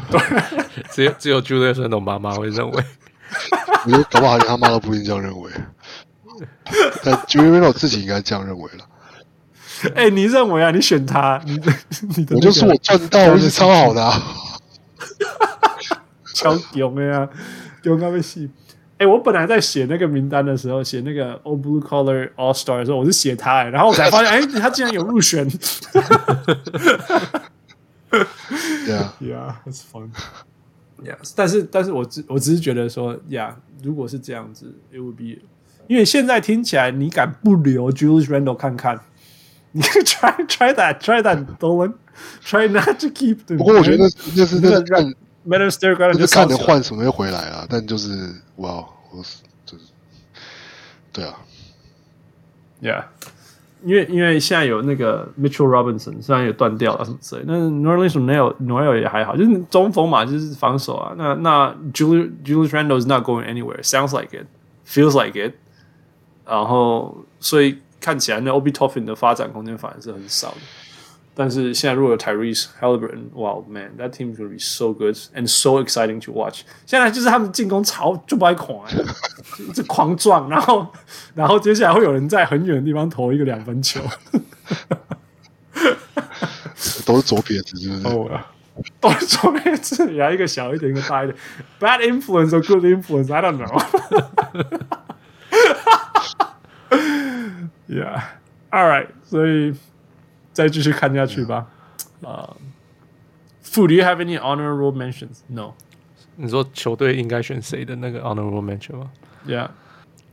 只有只有 Julius Randle 妈妈会认为，我觉得搞不好连他妈都不一定这样认为。但 Julius Randle 自己应该这样认为了。哎、欸，你认为啊？你选他，你的 你的、那个、我就说我赚到，我是超好的啊！超勇的呀，勇那么细。哎，我本来在写那个名单的时候，写那个 All Blue Collar All Star 的时候，我是写他、欸，然后我才发现，哎、欸，他竟然有入选。Yeah，Yeah，that's fun。Yeah，但是，但是我只我只是觉得说，Yeah，如果是这样子，It would be。因为现在听起来，你敢不留 Julius Randle 看看？你 try try that try that Dolan try not to keep。不过我觉得那是那是看 Matter Stair 就是看能换什么就回来啊。但就是哇，我就是对啊，Yeah，因为因为现在有那个 Mitchell Robinson 虽然也断掉了什么之类，那 Nerlens Noel Noel 也还好，就是中锋嘛，就是防守啊。那那 Julius Julius Randle is not going anywhere. Sounds like it, feels like it. 然后，所以 看起来那 Obi Toffin 的发展空间反而是很少的。但是现在如果有 Tyrese Haliburton，哇，man，that team gonna be so good and so exciting to watch。现在就是他们进攻超就不爱狂，一直狂撞，然后，然后接下来会有人在很远的地方投一个两分球，都是左撇子，是不是？哦，都是左撇子，来一个小一点，一个大一点，bad influence or good influence，I don't know。Yeah, all right，所以再继续看下去吧。啊、uh,，Fu，Do you have any honorable mentions? No。你说球队应该选谁的那个 honorable mention 吗？Yeah，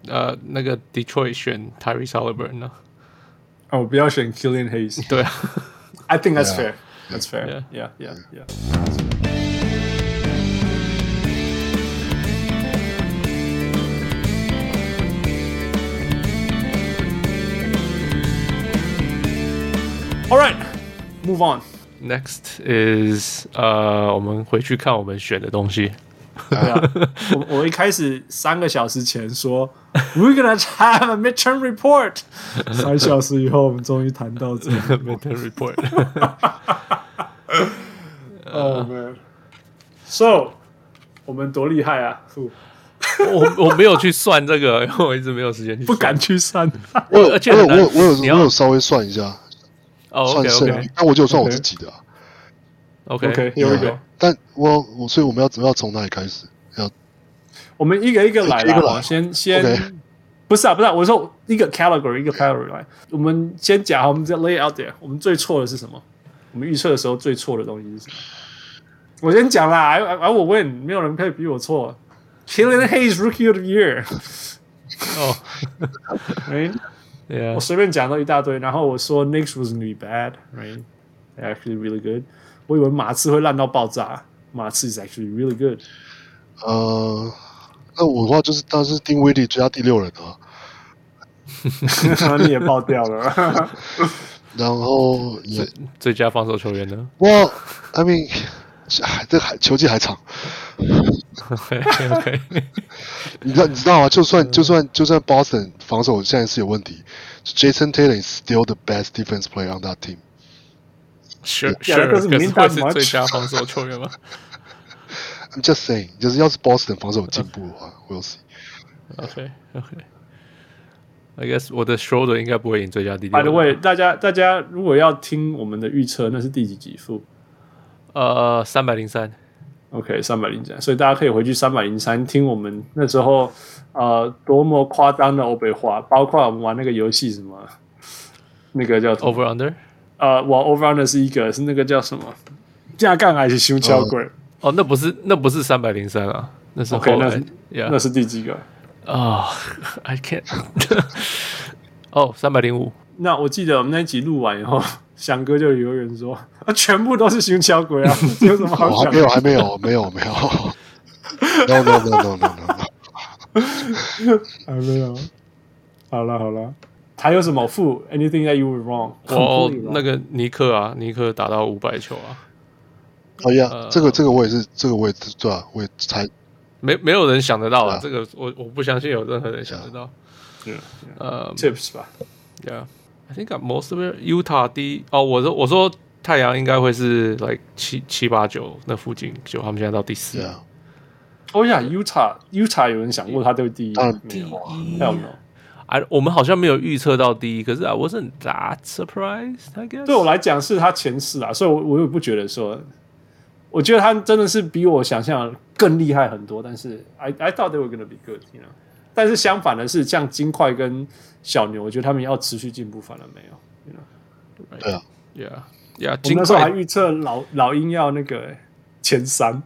呃，uh, 那个 Detroit 选 Tyrese Haliburton 呢？哦，不要选 Killian Hayes。对啊，I think that's fair. That's fair. Yeah, yeah, yeah. yeah. Move on. Next is 呃，我们回去看我们选的东西。对啊，我我一开始三个小时前说 We're gonna have a midterm report，三小时以后我们终于谈到这个 midterm report。Oh man, so 我们多厉害啊！我我没有去算这个，因为我一直没有时间去，不敢去算。我而且我我我有我有稍微算一下。哦、oh,，OK OK，那我就算我自己的、啊。OK OK，有一个，但我我所以我们要怎么要从哪里开始？要我们一个一个来啦，一个来先先、不是啊，不是、啊，我说一个 category 一个 category 来，我们先讲，我们再 lay out there，我们最错的是什么？我们预测的时候最错的东西是什么？我先讲啦，而而我问，没有人可以比我错。Killian Hayes Rookie of the Year。哦，哎。Yeah. 我随便讲了一大堆，然后我说 Knicks was gonna be bad, right? Actually, really good. 我以为马刺会烂到爆炸，马刺 is actually really good. 呃，那我的话就是，当时定威力追加第六人啊，你也爆掉了。然后最最佳防守球员呢？哇 I mean，还这还球季还长。OK OK，你知道你知道吗？就算就算就算 Boston 防守现在是有问题，Jason Taylor is still the best defense player on that team。是是，可是会是最佳防守球员吗？I'm just saying，就是要是 Boston 防守有进步的话，We'll see。OK OK，I guess 我的 Schroeder 应该不会赢最佳第六。By the way，大家大家如果要听我们的预测，那是第几集数？呃，三百零三。OK，三百零三，所以大家可以回去三百零三听我们那时候呃多么夸张的欧北话，包括我们玩那个游戏什么，那个叫 Over Under，呃，玩 Over Under 是一个，是那个叫什么架杠还是胸桥鬼哦，那不是那不是三百零三啊，那是 OK，那是 yeah. 那是第几个啊、oh,？I can't 哦，三百零五。那我记得我们那一集录完以后，翔哥就有人说啊，全部都是熊小鬼啊，有什么好讲？还没有，还没有，没有，没有。No no no no no no，还没有。好了好了，还有什么负？Anything that you were wrong？哦，那个尼克啊，尼克打到五百球啊。哦呀，这个这个我也是，这个我也对啊，我也猜。没没有人想得到啊，这个我我不相信有任何人想得到。嗯，呃，Tips 吧 I think most of Utah 第哦，我说我说太阳应该会是 like 七七八九那附近，就他们现在到第四。哦呀，Utah Utah 有人想过他对第一，第一有没有？哎，我们好像没有预测到第一，可是 I wasn't that surprised 对我来讲是他前四啊，所以我我也不觉得说，我觉得他真的是比我想象更厉害很多，但是 I I thought they were gonna be good，you know。但是相反的是，像金块跟小牛，我觉得他们要持续进步，反而没有，you know. 对啊，Yeah, Yeah. 我那时候还预测老老鹰要那个前三。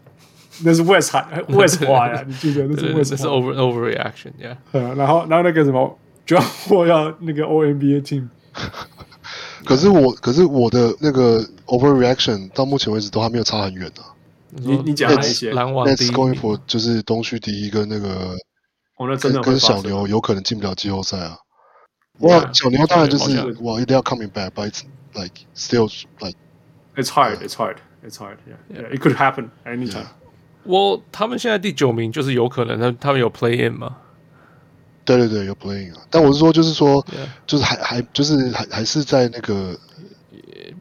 那是 West 海 West 花呀，你记得那是 West 是 over overreaction，yeah。然后然后那个什么，主要我要那个 All NBA team。可是我可是我的那个 overreaction 到目前为止都还没有差很远呢。你你讲哪一些？篮网第一 going for 就是东区第一跟那个，我那真的跟小牛有可能进不了季后赛啊。哇，小牛当然就是哇，一定要 coming back，but it's like still like it's hard, it's hard, it's hard. Yeah, it could happen anytime. 我他们现在第九名，就是有可能他他们有 play in 吗？对对对，有 play in 啊。但我是说，就是说，yeah. 就是还还就是还还是在那个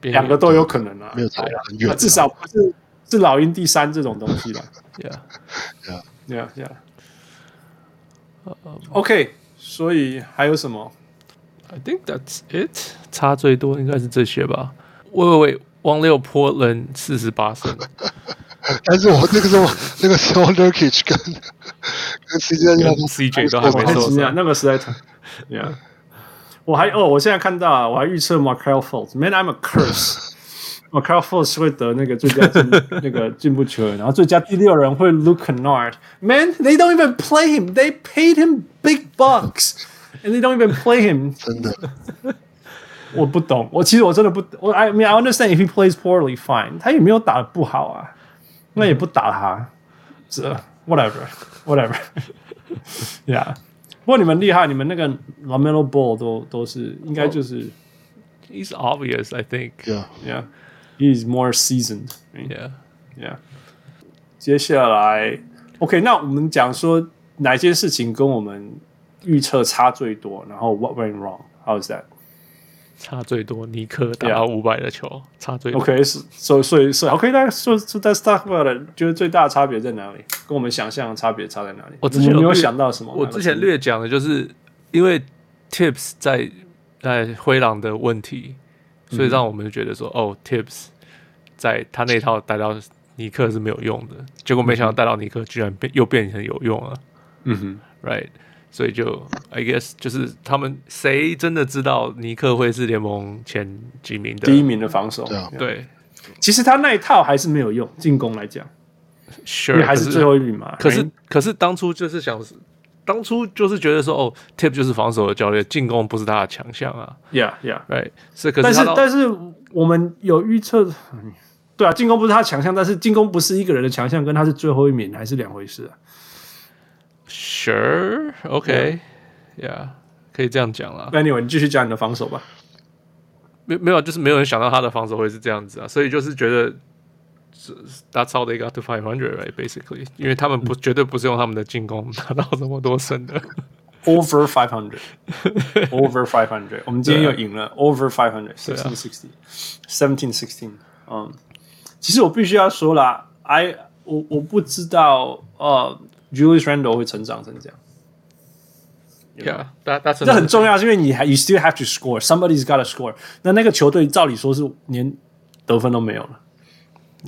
两个都有可能啊，没有差很远，至少不是是老鹰第三这种东西了。Yeah, yeah, yeah. OK，所以还有什么？I think that's it。差最多应该是这些吧。喂喂喂，汪六 Portland 四十八胜。但是我那个时候，那个时候 Nurkic 跟 跟 CJ 跟 CJ 都还没受伤，那个实在太，Yeah。我还哦，我现在看到啊，我还预测 Markelle Fultz，Man I'm a curse。Markelle Fultz 会得那个最佳进那个进步球员，然后最佳第六人会 Luke Kennard。Man they don't even play him，they paid him big bucks，and they don't even play him。真的，我不懂，我其实我真的不，我 I mean I understand if he plays poorly fine，他也没有打得不好啊。那也不打他，这 whatever，whatever，yeah。不过你们厉害，你们那个 LaMelo Ball 都都是应该就是，he's obvious，I Think，yeah，yeah，he's more seasoned，yeah，yeah。接下来，OK，那我们讲说哪件事情跟我们预测差最多，然后 what went wrong？How is that？差最多，尼克打到五百的球，yeah. 差最多。OK，所以所以所以 OK，大家说说，Let's talk about it，觉得最大的差别在哪里？跟我们想象的差别差在哪里？我之前有没有想到什么？我之前略讲的就是，因为 Tips 在在灰狼的问题，所以让我们觉得说，嗯、哦，Tips 在他那套带到尼克是没有用的，结果没想到带到尼克居然变又变成有用了。嗯哼，Right。所以就 I guess 就是他们谁真的知道尼克会是联盟前几名的第一名的防守？对啊，对。其实他那一套还是没有用，进攻来讲，Sure 还是最后一名嘛。可是，可是当初就是想，当初就是觉得说，哦，Tip 就是防守的教练，进攻不是他的强项啊。Yeah, yeah, right。是，可是但是但是我们有预测，对啊，进攻不是他的强项，但是进攻不是一个人的强项，跟他是最后一名还是两回事啊。Sure, OK, yeah，可以这样讲了。Anyway，你继续讲你的防守吧。没没有，就是没有人想到他的防守会是这样子啊，所以就是觉得 ，That's how they got to five hundred, right? Basically，因为他们不绝对不是用他们的进攻拿到这么多胜的。Over five hundred, over five hundred。我们今天又赢了。Over five hundred, sixteen sixty, seventeen sixteen。嗯，其实我必须要说啦，I 我我不知道呃。Julius Randle 会成长成这样，Yeah，that, that's 这很重要，是因为你还 you still have to score. Somebody's got to score. 那那个球队照理说是连得分都没有了，yeah.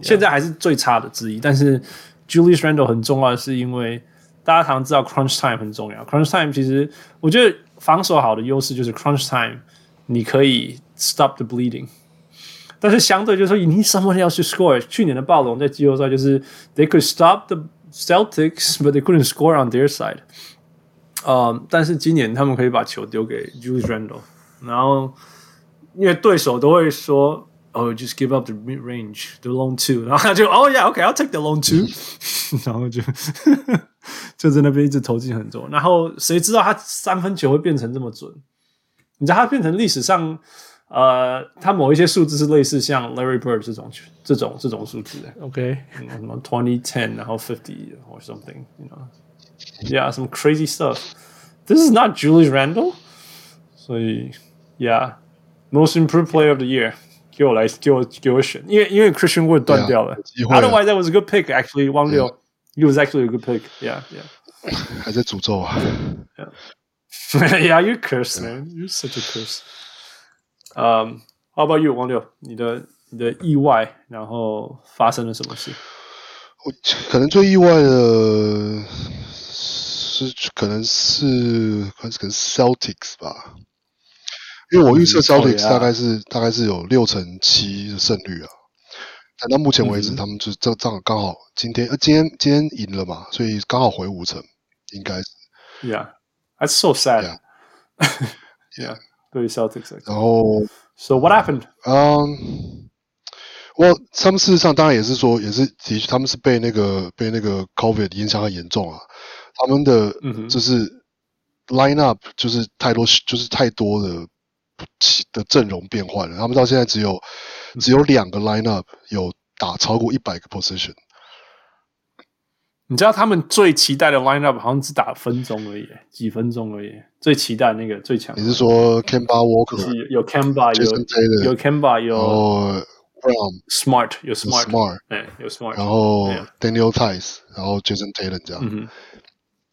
现在还是最差的之一。但是 Julius Randle 很重要的是，因为大家常常知道 crunch time 很重要。crunch time 其实我觉得防守好的优势就是 crunch time，你可以 stop the bleeding。但是相对就是说，you need someone else to score。去年的暴龙在季后赛就是 they could stop the Celtics，but they couldn't score on their side。呃，但是今年他们可以把球丢给 Julius Randle，然后因为对手都会说 ，oh just give up the mid range，the long two，然后他就，oh yeah okay I'll take the long two，然后就就在那边一直投进很多，然后谁知道他三分球会变成这么准？你知道他变成历史上。呃，他某一些数字是类似像 Larry Bird 这种这种这种数字的，OK，什么 twenty ten，然后 fifty or something，you know，yeah，some crazy stuff。This is not Julius Randle，所以，yeah，most improved player of the year， 给我来，给我给我选，因为因为 Christian Wood 断掉了，otherwise that was a good pick actually。汪六，he was actually a good pick，yeah，yeah。还在诅咒啊，yeah，yeah，you curse man，you such a curse。嗯、um,，How about you，王六？你的你的意外，然后发生了什么事？我可能最意外的是，可能是可能是可能 Celtics 吧， 因为我预测 Celtics 大概是、嗯、大概是有六成七的胜率啊。但到目前为止，嗯、他们就这这样刚好今天呃今天今天赢了嘛，所以刚好回五成，应该是。Yeah，that's so sad. Yeah. yeah. 对 Celtics，然后，So what happened？嗯，我他们事实上当然也是说，也是的确他们是被那个被那个 COVID 影响很严重啊。他们的就是 line up 就是太多就是太多的的阵容变换了。他们到现在只有只有两个 line up 有打超过一百个 position。你知道他们最期待的 lineup 好像只打分钟而已，几分钟而已。最期待那个最强，你是说 Camba Walker？有 Camba，有有 Camba，有 Brown Smart，有 Smart，哎，有 Smart，然后 Daniel Theis，然后 Jason Taylor 这样。嗯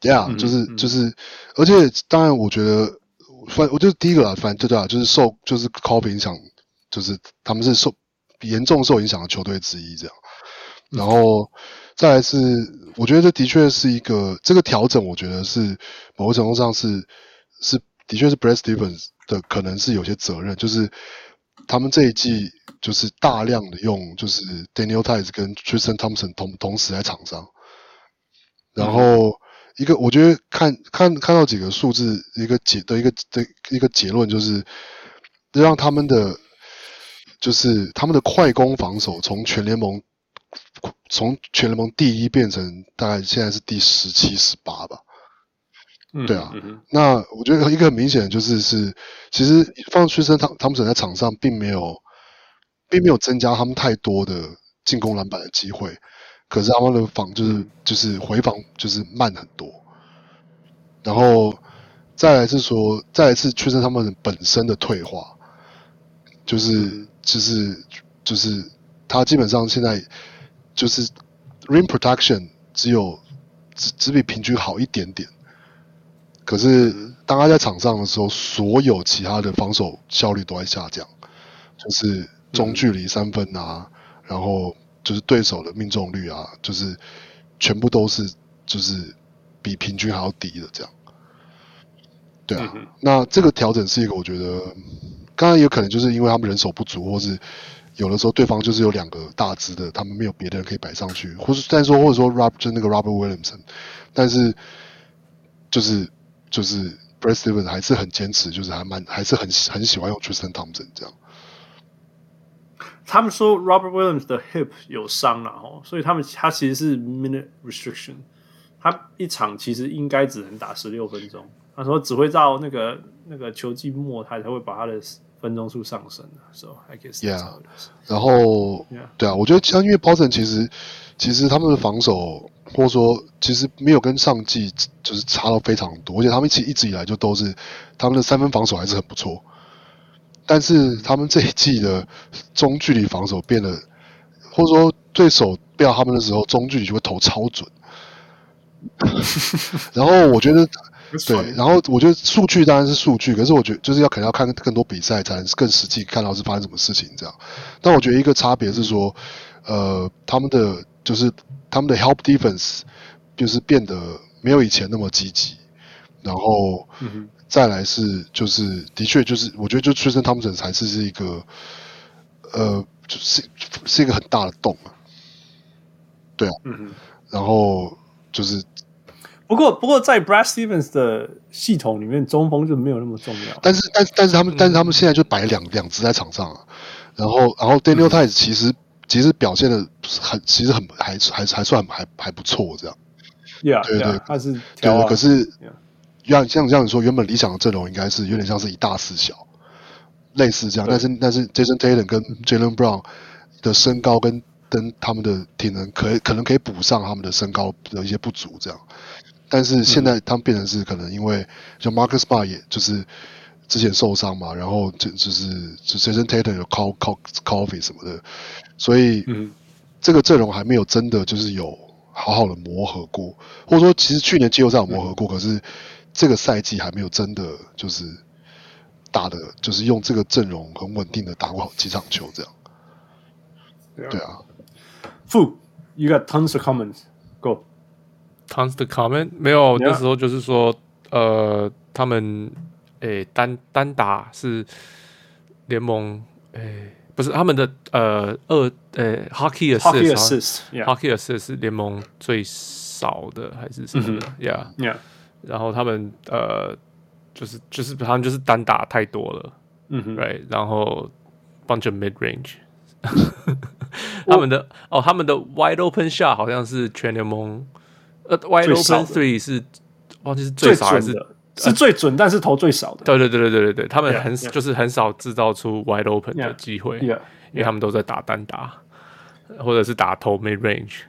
Yeah，就是就是，而且当然，我觉得反我就是第一个啊，反正对对啊，就是受就是 COVID 影响，就是他们是受严重受影响的球队之一这样。然后再来是。我觉得这的确是一个这个调整，我觉得是某个程度上是是的确是 Brad Stevens 的可能是有些责任，就是他们这一季就是大量的用就是 Daniel Theis 跟 Tristan Thompson 同同时在场上，然后一个我觉得看看看到几个数字一个结的一个的一个结论就是让他们的就是他们的快攻防守从全联盟。从全联盟第一变成大概现在是第十七、十八吧。嗯，对啊。嗯、那我觉得一个很明显的就是是，其实放屈森汤汤普森在场上并没有，并没有增加他们太多的进攻篮板的机会。可是他们的防就是就是回防就是慢很多。然后再来是说，再来是确认他们本身的退化，就是就是就是他基本上现在。就是 rim protection 只有只只比平均好一点点，可是当他在场上的时候，所有其他的防守效率都在下降，就是中距离三分啊，然后就是对手的命中率啊，就是全部都是就是比平均还要低的这样。对啊，那这个调整是一个我觉得，刚刚有可能就是因为他们人手不足，或是。有的时候对方就是有两个大只的，他们没有别的人可以摆上去，或是但是说或者说 Rob 就那个 Robert Williamson，但是就是就是 Brad Stevens 还是很坚持，就是还蛮还是很很喜欢用 Tristan Thompson 这样。他们说 Robert Williams 的 hip 有伤了哦，所以他们他其实是 minute restriction，他一场其实应该只能打十六分钟。他说只会到那个那个球季末，他才会把他的。分钟数上升，so I guess yeah。然后.对啊，我觉得像因为 Boston 其实其实他们的防守或者说其实没有跟上季就是差到非常多，而且他们其实一直以来就都是他们的三分防守还是很不错，但是他们这一季的中距离防守变得，或者说对手不要他们的时候，中距离就会投超准，然后我觉得。对，然后我觉得数据当然是数据，可是我觉得就是要可能要看更多比赛，才能更实际看到是发生什么事情这样。但我觉得一个差别是说，呃，他们的就是他们的 help defense 就是变得没有以前那么积极，然后再来是就是的确就是我觉得就 Tristan Thompson 才是是一个呃，就是是一个很大的洞啊。对啊，嗯，然后就是，不过不过在 Brad Stevens 的系统里面，中锋就没有那么重要。但是但但是他们、但是他们现在就摆两两只在场上啊。然后然后 Daniel Theis 其实、其实表现的很其实很还还还算还还不错这样。对对对，他是对，可是像像这样说，原本理想的阵容应该是有点像是一大四小，类似这样。但是但是 Jason Tatum 跟 Jaylen Brown 的身高跟跟他们的体能可以可能可以补上他们的身高的一些不足，这样。但是现在他们变成是可能因为就 Marcus Smart 也就是之前受伤嘛，然后就就是就 Jason Tatum 有 call call coffee 什么的，所以这个阵容还没有真的就是有好好的磨合过，或者说其实去年季后赛有磨合过，可是这个赛季还没有真的就是打的，就是用这个阵容很稳定的打过好几场球这样。对啊。Fu, you got tons of comments. Go. Tons of comment? 没有，那时候就是说，呃，他们诶单单打是联盟诶不是他们的呃二诶 hockey assist，hockey assist 是联盟最少的还是什么的？Yeah, yeah. 然后他们呃就是就是他们就是单打太多了，嗯哼，Right，然后 bunch of mid range。他们的哦，他们的 wide open shot 好像是全联盟呃 wide open three 是忘记是最少还是是最准，但是投最少的。对对对对对对对，他们很就是很少制造出 wide open 的机会，因为他们都在打单打或者是打投 mid range。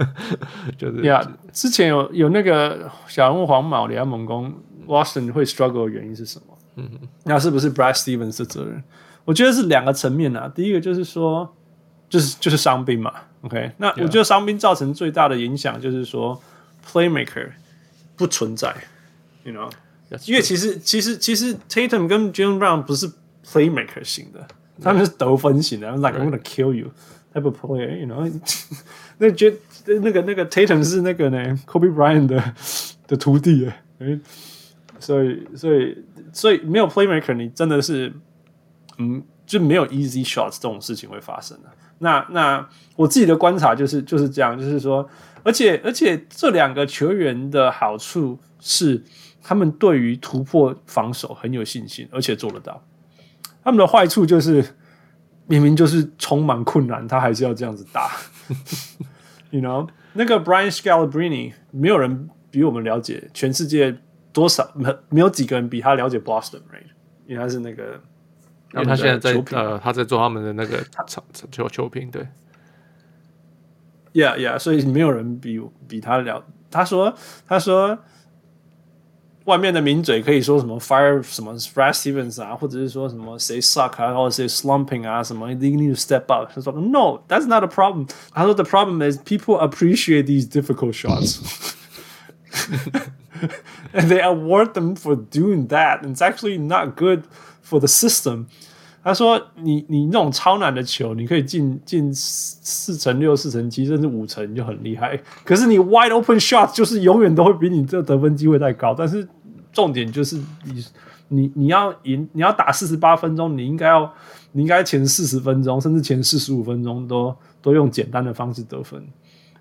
就是呀，之前有有那个小人物黄毛联盟工 Watson 会 struggle 的原因是什么？嗯，那是不是 Brad Stevens 的责任？我觉得是两个层面啊。第一个就是说。就是就是伤兵嘛，OK？那我觉得伤兵造成最大的影响就是说，playmaker 不存在，you know？因为其实其实其实 Tatum 跟 Jaylen Brown 不是 playmaker 型的，他们是得分型的，like I'm gonna kill you type of player，you know？那觉那个那个 Tatum 是那个呢，Kobe Bryant 的的徒弟诶，所以所以所以没有 playmaker，你真的是嗯，就没有 easy shots 这种事情会发生的。那那我自己的观察就是就是这样，就是说，而且而且这两个球员的好处是，他们对于突破防守很有信心，而且做得到。他们的坏处就是，明明就是充满困难，他还是要这样子打。you know，那个 Brian Scalabrine，没有人比我们了解全世界多少，没没有几个人比他了解 Boston，right？因为他是那个。因为他现在在呃，他在做他们的那个球球球评，对，Yeah Yeah，所以没有人比比他了。他说他说，外面的名嘴可以说什么 fire 什么 Brad Stevens 啊，或者是说什么谁 suck 啊，或者谁 slumping 啊，什么 they need to step up。他说 No，that's not a problem。他说 The problem is people appreciate these difficult shots。 And they award them for doing that. It's actually not good. For the system， 他说你你那种超难的球，你可以进进四成六、四成七，甚至五成，就很厉害。可是你 wide open shot 就是永远都会比你这得分机会再高。但是重点就是你你你要赢，你要打四十八分钟，你应该要你应该前四十分钟，甚至前四十五分钟都都用简单的方式得分。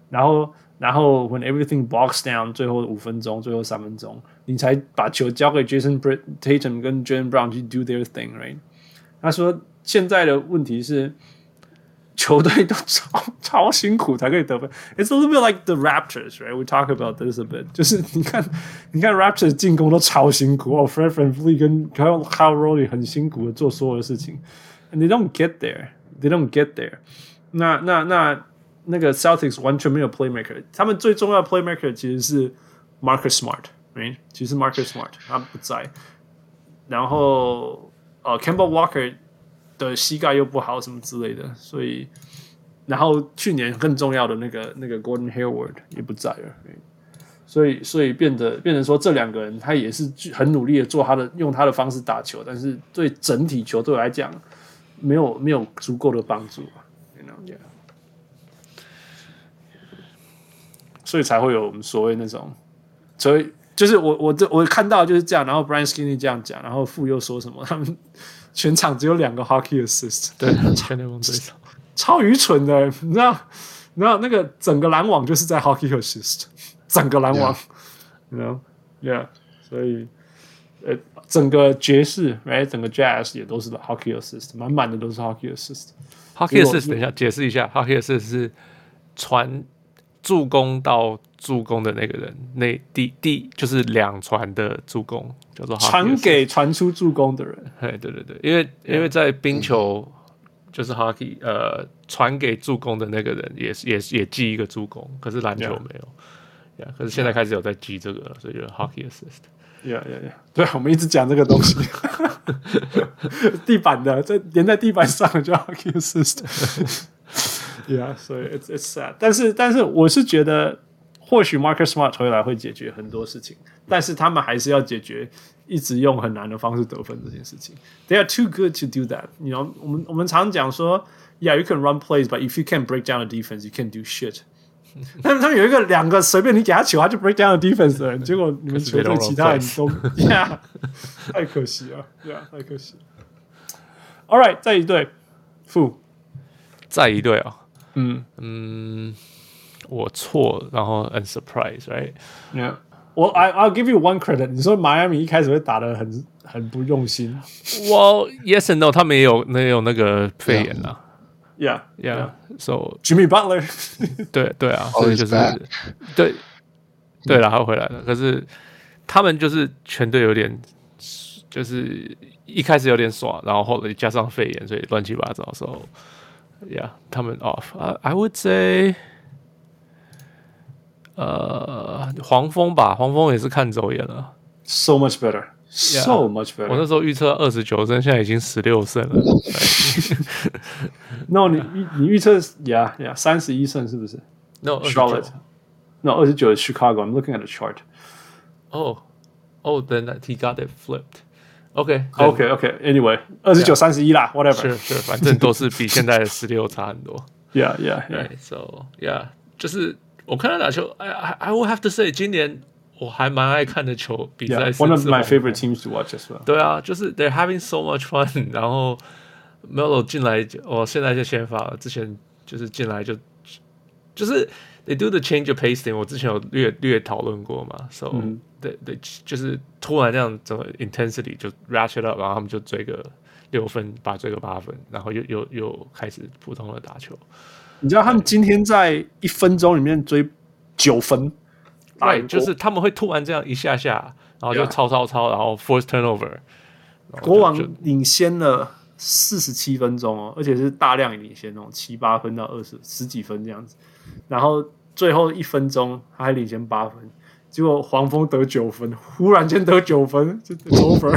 然后然后 when everything box down，最后五分钟，最后三分钟。你才把球交给 Jason Tatum 跟 Jaylen Brown 去 do their thing，right？他说现在的问题是球队都超超辛苦才可以得分。It's a little bit like the Raptors，right？We talk about this a bit。就是你看，你看 Raptors 进攻都超辛苦哦，Fred VanVleet 跟 Kyle Lowry 很辛苦的做所有的事情，and they don't get there，they don't get there 那。那那那那个 Celtics 完全没有 playmaker，他们最重要的 playmaker 其实是 Marcus Smart。没，其实 Marcus Smart 他不在，然后 呃，Campbell Walker 的膝盖又不好什么之类的，所以然后去年更重要的那个那个 Gordon Hayward 也不在了，所以所以变得变成说这两个人他也是很努力的做他的用他的方式打球，但是对整体球队来讲没有没有足够的帮助，you know? yeah. 所以才会有我们所谓那种所以。就是我我这我看到就是这样，然后 Brian Skinny 这样讲，然后傅又说什么？他们全场只有两个 hockey assist，对，全联盟最少，超愚蠢的，你知道？你知道那个整个篮网就是在 hockey assist，整个篮网，你知道？Yeah，所以呃，整个爵士，right，整个 Jazz 也都是 hockey assist，满满的都是 hockey assist。hockey assist，等一下解释一下，hockey assist 是传。助攻到助攻的那个人，那第第就是两传的助攻，叫做传给传出助攻的人。对对对对，因为 Yeah. 因为在冰球就是 hockey，呃，传给助攻的那个人也是也是也记一个助攻，可是篮球没有，呀 Yeah.，可是现在开始有在记这个了，所以就 hockey assist。呀呀呀，对，我们一直讲这个东西，地板的在连在地板上叫 hockey assist。Yeah，so it's it's sad。但是但是我是觉得，或许 Marcus Smart 回来会解决很多事情，但是他们还是要解决一直用很难的方式得分这件事情。They are too good to do that。你 you know，我们我们常讲说，Yeah，you can run plays，but if you can't break down the defense，you can't do shit。但是他们有一个两个随便你给他球，他就 break down the defense 的人，结果你们球队其他人都，Yeah，太可惜了，Yeah，太可惜。All right，再一队，负，再一队啊。嗯。嗯，我错，然后 unsurprised，right？Yeah，我 I I'll give you one credit。你说迈阿密一开始会打的很很不用心，Well yes and no，他们也有那有那个肺炎啊，Yeah。yeah，So Jimmy Butler，对对啊，所以就是对对了，他回来了，可是他们就是全队有点就是一开始有点耍，然后后来加上肺炎，所以乱七八糟的时候。Yeah，他们 off。I I would say，呃，黄蜂吧，黄蜂也是看走眼了。So much better, so much better。我那时候预测二十九胜，现在已经十六胜了。No，你你预测 Yeah Yeah 三十一胜是不是？No，二十九。No，二十九是 Chicago。I'm looking at the chart. Oh, oh, then he got it flipped. OK，OK，OK，Anyway，二十九三十一啦，whatever，是是，反正都是比现在的十六差很多。Yeah，Yeah，Yeah，So Yeah，就是我看他打球，I I will have to say，今年我还蛮爱看的球比赛。One of my favorite teams to watch as well。对啊，就是 They're having so much fun。然后 Melo 进来，我现在就先发了，之前就是进来就就是 They do the change of pacing，我之前有略略讨论过嘛，So。 对对，就是突然这样整个 intensity 就 ratchet up，然后他们就追个六分，把追个八分，然后又又又开始普通的打球。你知道他们今天在一分钟里面追九分，对，就是他们会突然这样一下下，然后就超超超，然后 force turnover，国王领先了四十七分钟哦，而且是大量领先哦，七八分到二十十几分这样子，然后最后一分钟他还领先八分。结果黄蜂得九分，忽然间得九分就 over。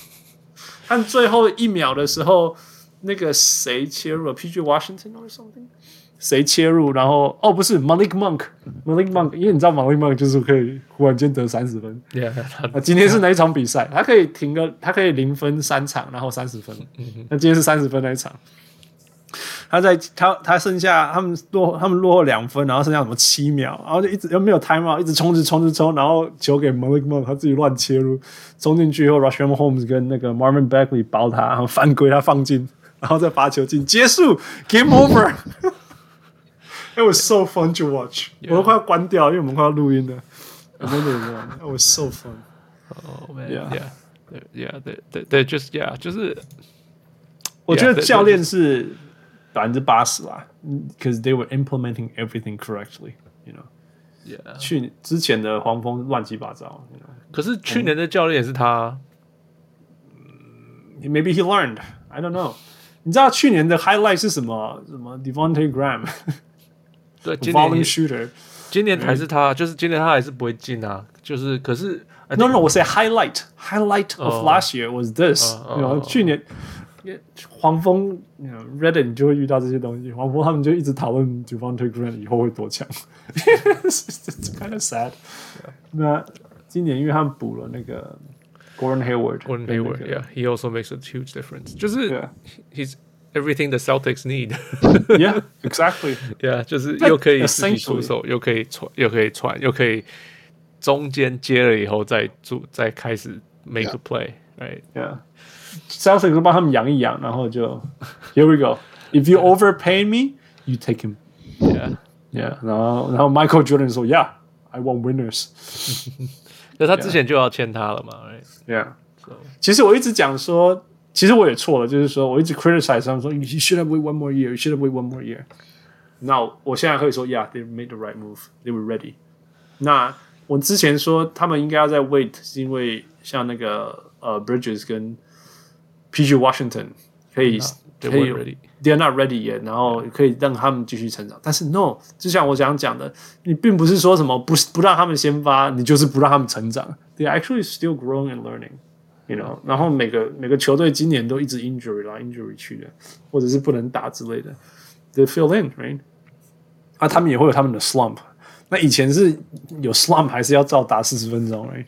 但最后一秒的时候，那个谁切入了？PG Washington or something？谁切入？然后哦，不是 Malik Monk，Malik Monk，因为你知道 Malik Monk 就是可以忽然间得三十分。Yeah，他今天是哪一场比赛？他可以停个，他可以零分三场，然后三十分。那今天是三十分那一场。他在他他剩下他们落他们落后两分，然后剩下什么七秒，然后就一直又没有 time out，一直冲着冲着冲，然后球给 Malik Monk，他自己乱切入，冲进去以后 r u s h a m Holmes 跟那个 Marvin Bagley 包他，然后犯规他放进，然后再罚球进，结束 Game Over。It was so fun to watch，我都快要关掉，因为我们快要录音了。真的，It was so fun。Oh man，Yeah，Yeah，对对对，就是 Yeah，就是，我觉得教练是。百分之八十吧，because they were implementing everything correctly，you know。Yeah。去之前的黄蜂乱七八糟，you know? 可是去年的教练也是他。Maybe he learned. I don't know。你知道去年的 highlight 是什么？什么 Devonte Graham？对，今年 shooter。今年还是他，就是今年他还是不会进啊。就是，可是 no no，我 say highlight highlight of last year was this。然后去年。 黄蜂，you know, Reddit 你就会遇到这些东西。黄蜂他们就一直讨论 Devonte Graham 以后会多强，It's kind of sad。那今年因为他们补了那个 Gordon Hayward，Gordon Hayward，yeah，he also makes a huge difference。就是 he's everything the Celtics need。Yeah，exactly。Yeah，就是又可以自己出手，又可以传，又可以传，又可以 中间接了以后再做，再开始 make a play，right？Yeah，Celtics 就帮他们养一养，然后就 Here we go。If you overpay me, you take him. Yeah, yeah. 然后然后 Michael Jordan 说，Yeah, I want winners。那他之前就要签他了嘛？Right？Yeah。其实我一直讲说，其实我也错了，就是说我一直 criticize 他们说，You should have wait one more year. You should have wait one more year. 那我现在可以说，Yeah, they made the right move. They were ready. 那我之前说他们应该要在 wait，是因为像那个呃 Bridges 跟 PG Washington 可以可以 They're not ready yet，然后可以让他们继续成长。但是 No，就像我想讲的，你并不是说什么不不让他们先发，你就是不让他们成长。They're actually still growing and learning，you know。然后每个每个球队今年都一直 injury 啦，injury 去的，或者是不能打之类的，They fill in，right？啊，他们也会有他们的 slump。那以前是有 slump 还是要照打四十分钟，right？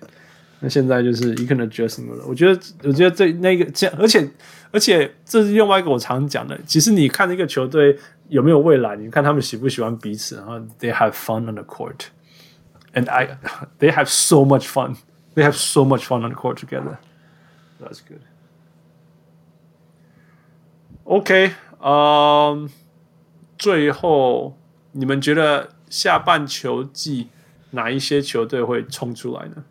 那现在就是 you can adjust 了。我觉得，我觉得这那个这样，而且而且这是另外一个我常讲的。其实你看一个球队有没有未来，你看他们喜不喜欢彼此，然后 they have fun on the court，and I they have so much fun，they have so much fun on the court together。That's good。OK，嗯，最后你们觉得？下半球季哪一些球队会冲出来呢？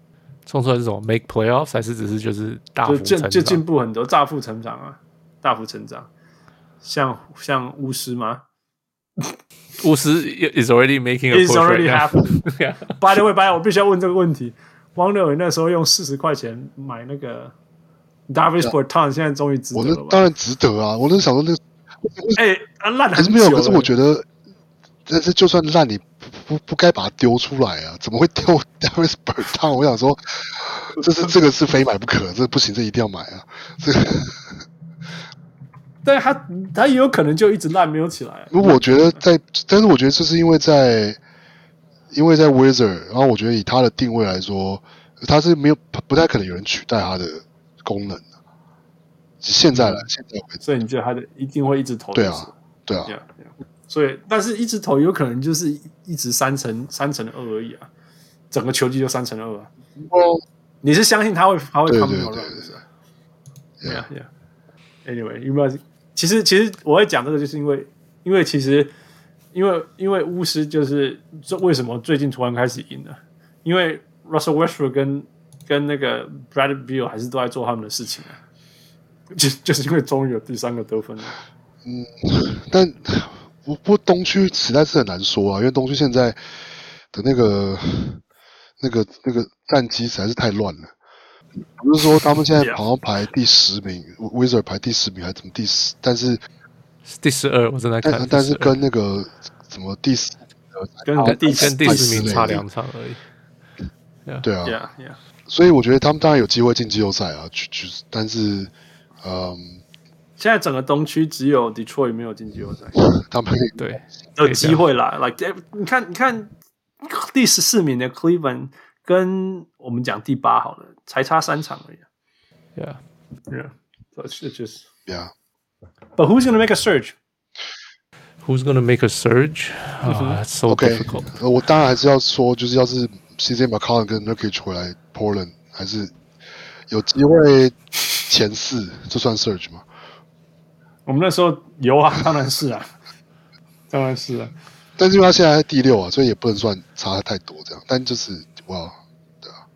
冲出来是什么？Make playoffs 还是只是就是大幅就就进步很多，大幅成长啊，大幅成长。像像巫师吗？巫师 is already making a is already happening. By the way, by the way, 我必须要问这个问题：汪六伟那时候用四十块钱买那个 Davis for Town，现在终于值得了吧？我当然值得啊！我能想说那个，哎、欸，烂还是没有？可是我觉得，但是就算烂，你。不不该把它丢出来啊！怎么会丢 Davis Bertans？我想说，这是这个是非买不可，这不行，这一定要买啊！这个，但是他他也有可能就一直烂没有起来。如果我觉得在，但是我觉得这是因为在，因为在 Wizard，然后我觉得以他的定位来说，他是没有不太可能有人取代他的功能的。现在来，现在为止，所以你觉得他的一定会一直投？对啊，对啊。Yeah, yeah. 所以，但是一直投有可能就是一直三成三成二而已啊，整个球季就三成二啊。哦，你是相信他会他会 come around 是吧？Yeah, yeah. Anyway，因为其实其实我会讲这个，就是因为因为其实因为因为巫师就是这为什么最近突然开始赢了？因为 Russell Westbrook 跟跟那个 Bradley Beal 还是都在做他们的事情啊，就就是因为终于有第三个得分了。嗯，但。不不，东区实在是很难说啊，因为东区现在的那个、那个、那个战绩实在是太乱了。不是说他们现在好像排第十名，Wizard 排第十名还是怎么第十？但是第十二，我正在看。但是跟那个什么第十，跟第跟第十名差两场而已。对啊，yeah, yeah. 所以我觉得他们当然有机会进季后赛啊，去去，但是嗯。现在整个东区只有 Detroit 没有进季后赛，他们对有机会啦。Like 你看，你看第十四名的 Cleveland 跟我们讲第八好了，才差三场而已。Yeah, yeah, that's just yeah. But who's going to make a surge? Who's going to make a surge? Uh, so difficult. 我当然还是要说，就是要是 CJ McCollum 跟 Nurkic 回来，Portland 还是有机会前四，这算 surge 吗？我们那时候有啊，当然是啊，当然是啊。但是因为他现在在第六啊，所以也不能算差太多这样。但就是哇，对啊。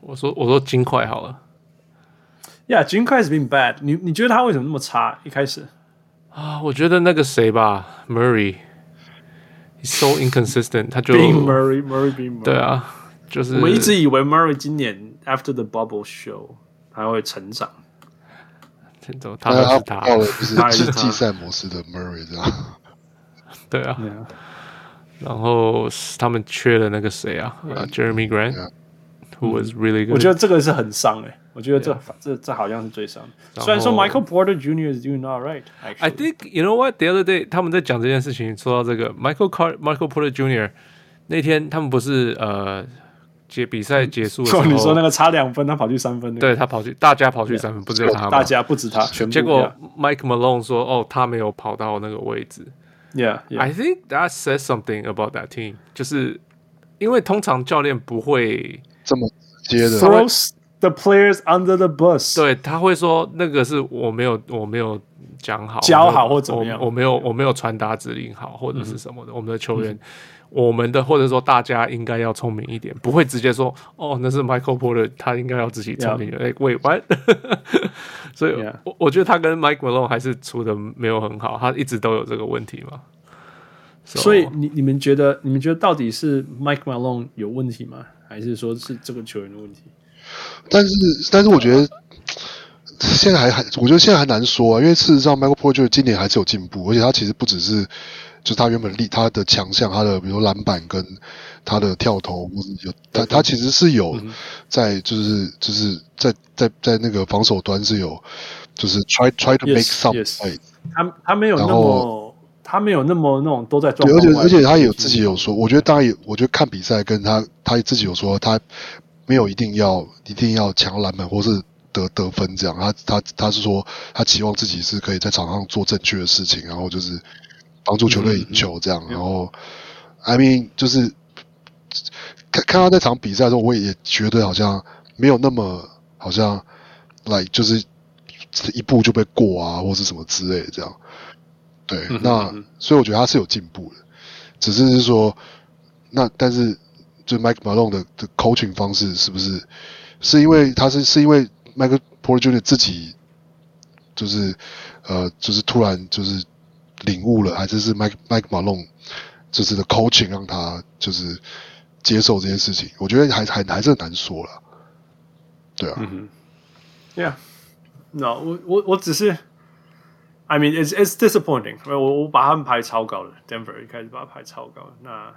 我说我说金块好了。Yeah，金块 has been bad 你。你你觉得他为什么那么差？一开始啊，我觉得那个谁吧，Murray，he's so inconsistent，他就 Being Murray，Murray being Murray。对啊，就是我们一直以为 Murray 今年 after the bubble show 他会成长。他他到了就是季赛模式的 Murray 这样，对啊，然后他们缺了那个谁啊，Jeremy Grant，who was really good。我觉得这个是很伤哎，我觉得这这这好像是最伤。虽然说 Michael Porter Jr. is doing all right，I think you know what the other day 他们在讲这件事情，说到这个 Michael Car Michael Porter Jr. 那天他们不是呃。结比赛结束的时候，你说那个差两分，他跑去三分，对他跑去，大家跑去三分，不只有他，大家不止他，全部。结果 Mike Malone 说：“哦，他没有跑到那个位置。” Yeah, I think that says something about that team。就是因为通常教练不会这么直接的 throws the players under the bus。对，他会说那个是我没有我没有讲好教好或怎么样，我，我没有我没有传达指令好或者是什么的，嗯、我们的球员。嗯我们的或者说大家应该要聪明一点，不会直接说哦，那是 Michael Porter，他应该要自己聪明。哎 Yeah.，Wait what？所以 Yeah. 我我觉得他跟 Mike Malone 还是处的没有很好，他一直都有这个问题嘛。So, 所以你你们觉得你们觉得到底是 Mike Malone 有问题吗？还是说是这个球员的问题？但是但是我觉得现在还还，我觉得现在还难说啊，因为事实上 Michael Porter 今年还是有进步，而且他其实不只是。就是他原本力，他的强项，他的比如篮板跟他的跳投，有他他其实是有在，就是就是在在在那个防守端是有，就是 try try to make some。他他没有那么他没有那么那种都在。而且而且他有自己有说，我觉得当然也，我觉得看比赛跟他他自己有说，他没有一定要一定要抢篮板或是得得分这样。他他他是说他期望自己是可以在场上做正确的事情，然后就是。帮助球队赢球，这样，嗯、然后、嗯、，I mean，就是看看到那场比赛的时候，我也觉得好像没有那么好像来，就是一步就被过啊，或是什么之类的这样。对，嗯、那、嗯、所以我觉得他是有进步的，只是是说，那但是就 Mike Malone 的的 coaching 方式是不是是因为他是是因为 Michael Porter Jr. 自己就是呃，就是突然就是。领悟了，还是是 Mike Mike Malone 就是的 coaching 让他就是接受这件事情，我觉得还还还是很难说了。对啊，嗯哼 Yeah，No，我我我只是，I mean it's it's disappointing。我我把他们排超高了，Denver 一开始把他排超高的。那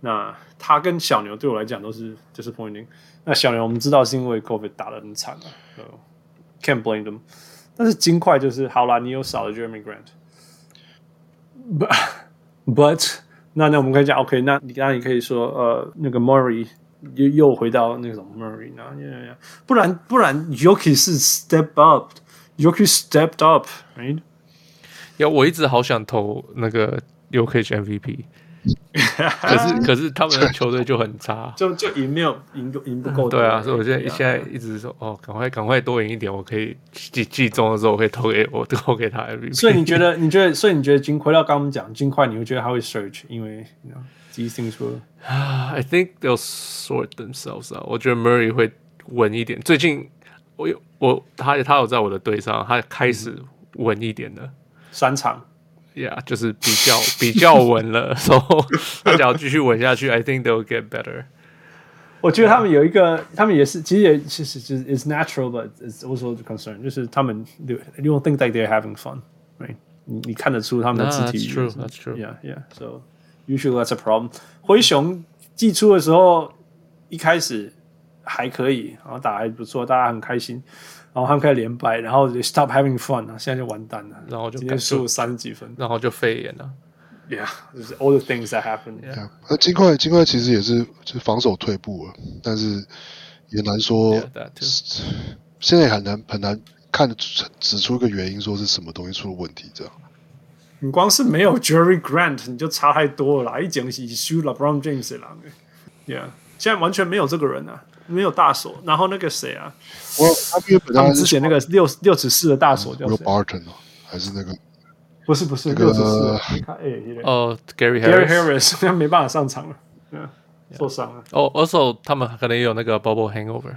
那他跟小牛对我来讲都是 disappointing。那小牛我们知道是因为 COVID 打得很惨嘛，so can't blame them。但是金块就是好啦，你有少了 Jeremy Grant。But, but 那那我们可以讲，OK，那你那你可以说，呃，那个 Murray 又又回到那个什么 Murray 呢？Yeah, yeah. 不然不然，Yoki 是 step up，Yoki stepped up，right？要我一直好想投那个 Yoki MVP。可是可是他们的球队就很差，就就赢没有赢赢不够。对啊，所以我现在现在一直说哦，赶快赶快多赢一点，我可以季季中的时候我可以投给我投给他 MVP。所以你觉得你觉得所以你觉得金回到刚刚我们讲金块，你会觉得他会 search，因为 know these things will I think they'll sort themselves out。我觉得 Murray 会稳一点。最近我有我他他有在我的队上，他开始稳一点的三场。Yeah，就是比较比较稳了，所以他只要继续稳下去，I think they'll get better。我觉得他们有一个，他们也是，其实也其实就是 it's natural，but it's also a concern，就是他们 you don't think that they're having fun，right？你你看得出他们的肢体语言，That's true。Yeah，yeah，so usually that's a problem。灰熊寄出的时候一开始还可以，然后打还不错，大家很开心。然后他们开始连败，然后就 stop having fun 了，现在就完蛋了，然后就输三十几分，然后就肺炎了。Yeah，就是 all the things that happen。Yeah，那金块金块其实也是就防守退步了，但是也难说。Yeah, 现在也很难很难看出指出一个原因，说是什么东西出了问题这样。你光是没有 Jerry Grant，你就差太多了啦，一讲起输了 LeBron James 了。Yeah，现在完全没有这个人啊。没有大锁，然后那个谁啊？我他们之前那个六六尺四的大锁叫谁？Barton 还是那个？不是不是六尺四。你看，哎，哦，Gary Gary Harris，他没办法上场了，受伤了。哦，also 他们可能也有那个 bubble hangover，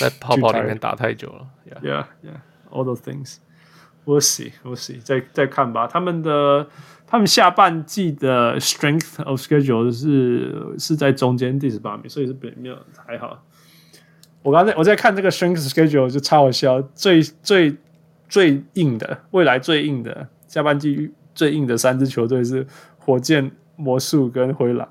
在泡泡里面打太久了。Yeah, yeah, all those things. We'll see, we'll see. 再再看吧，他们的。他们下半季的 strength of schedule 是是在中间第十八名，所以是没有还好。我刚才我在看这个 strength schedule 就超好笑，最最最硬的未来最硬的下半季最硬的三支球队是火箭、魔术跟灰狼，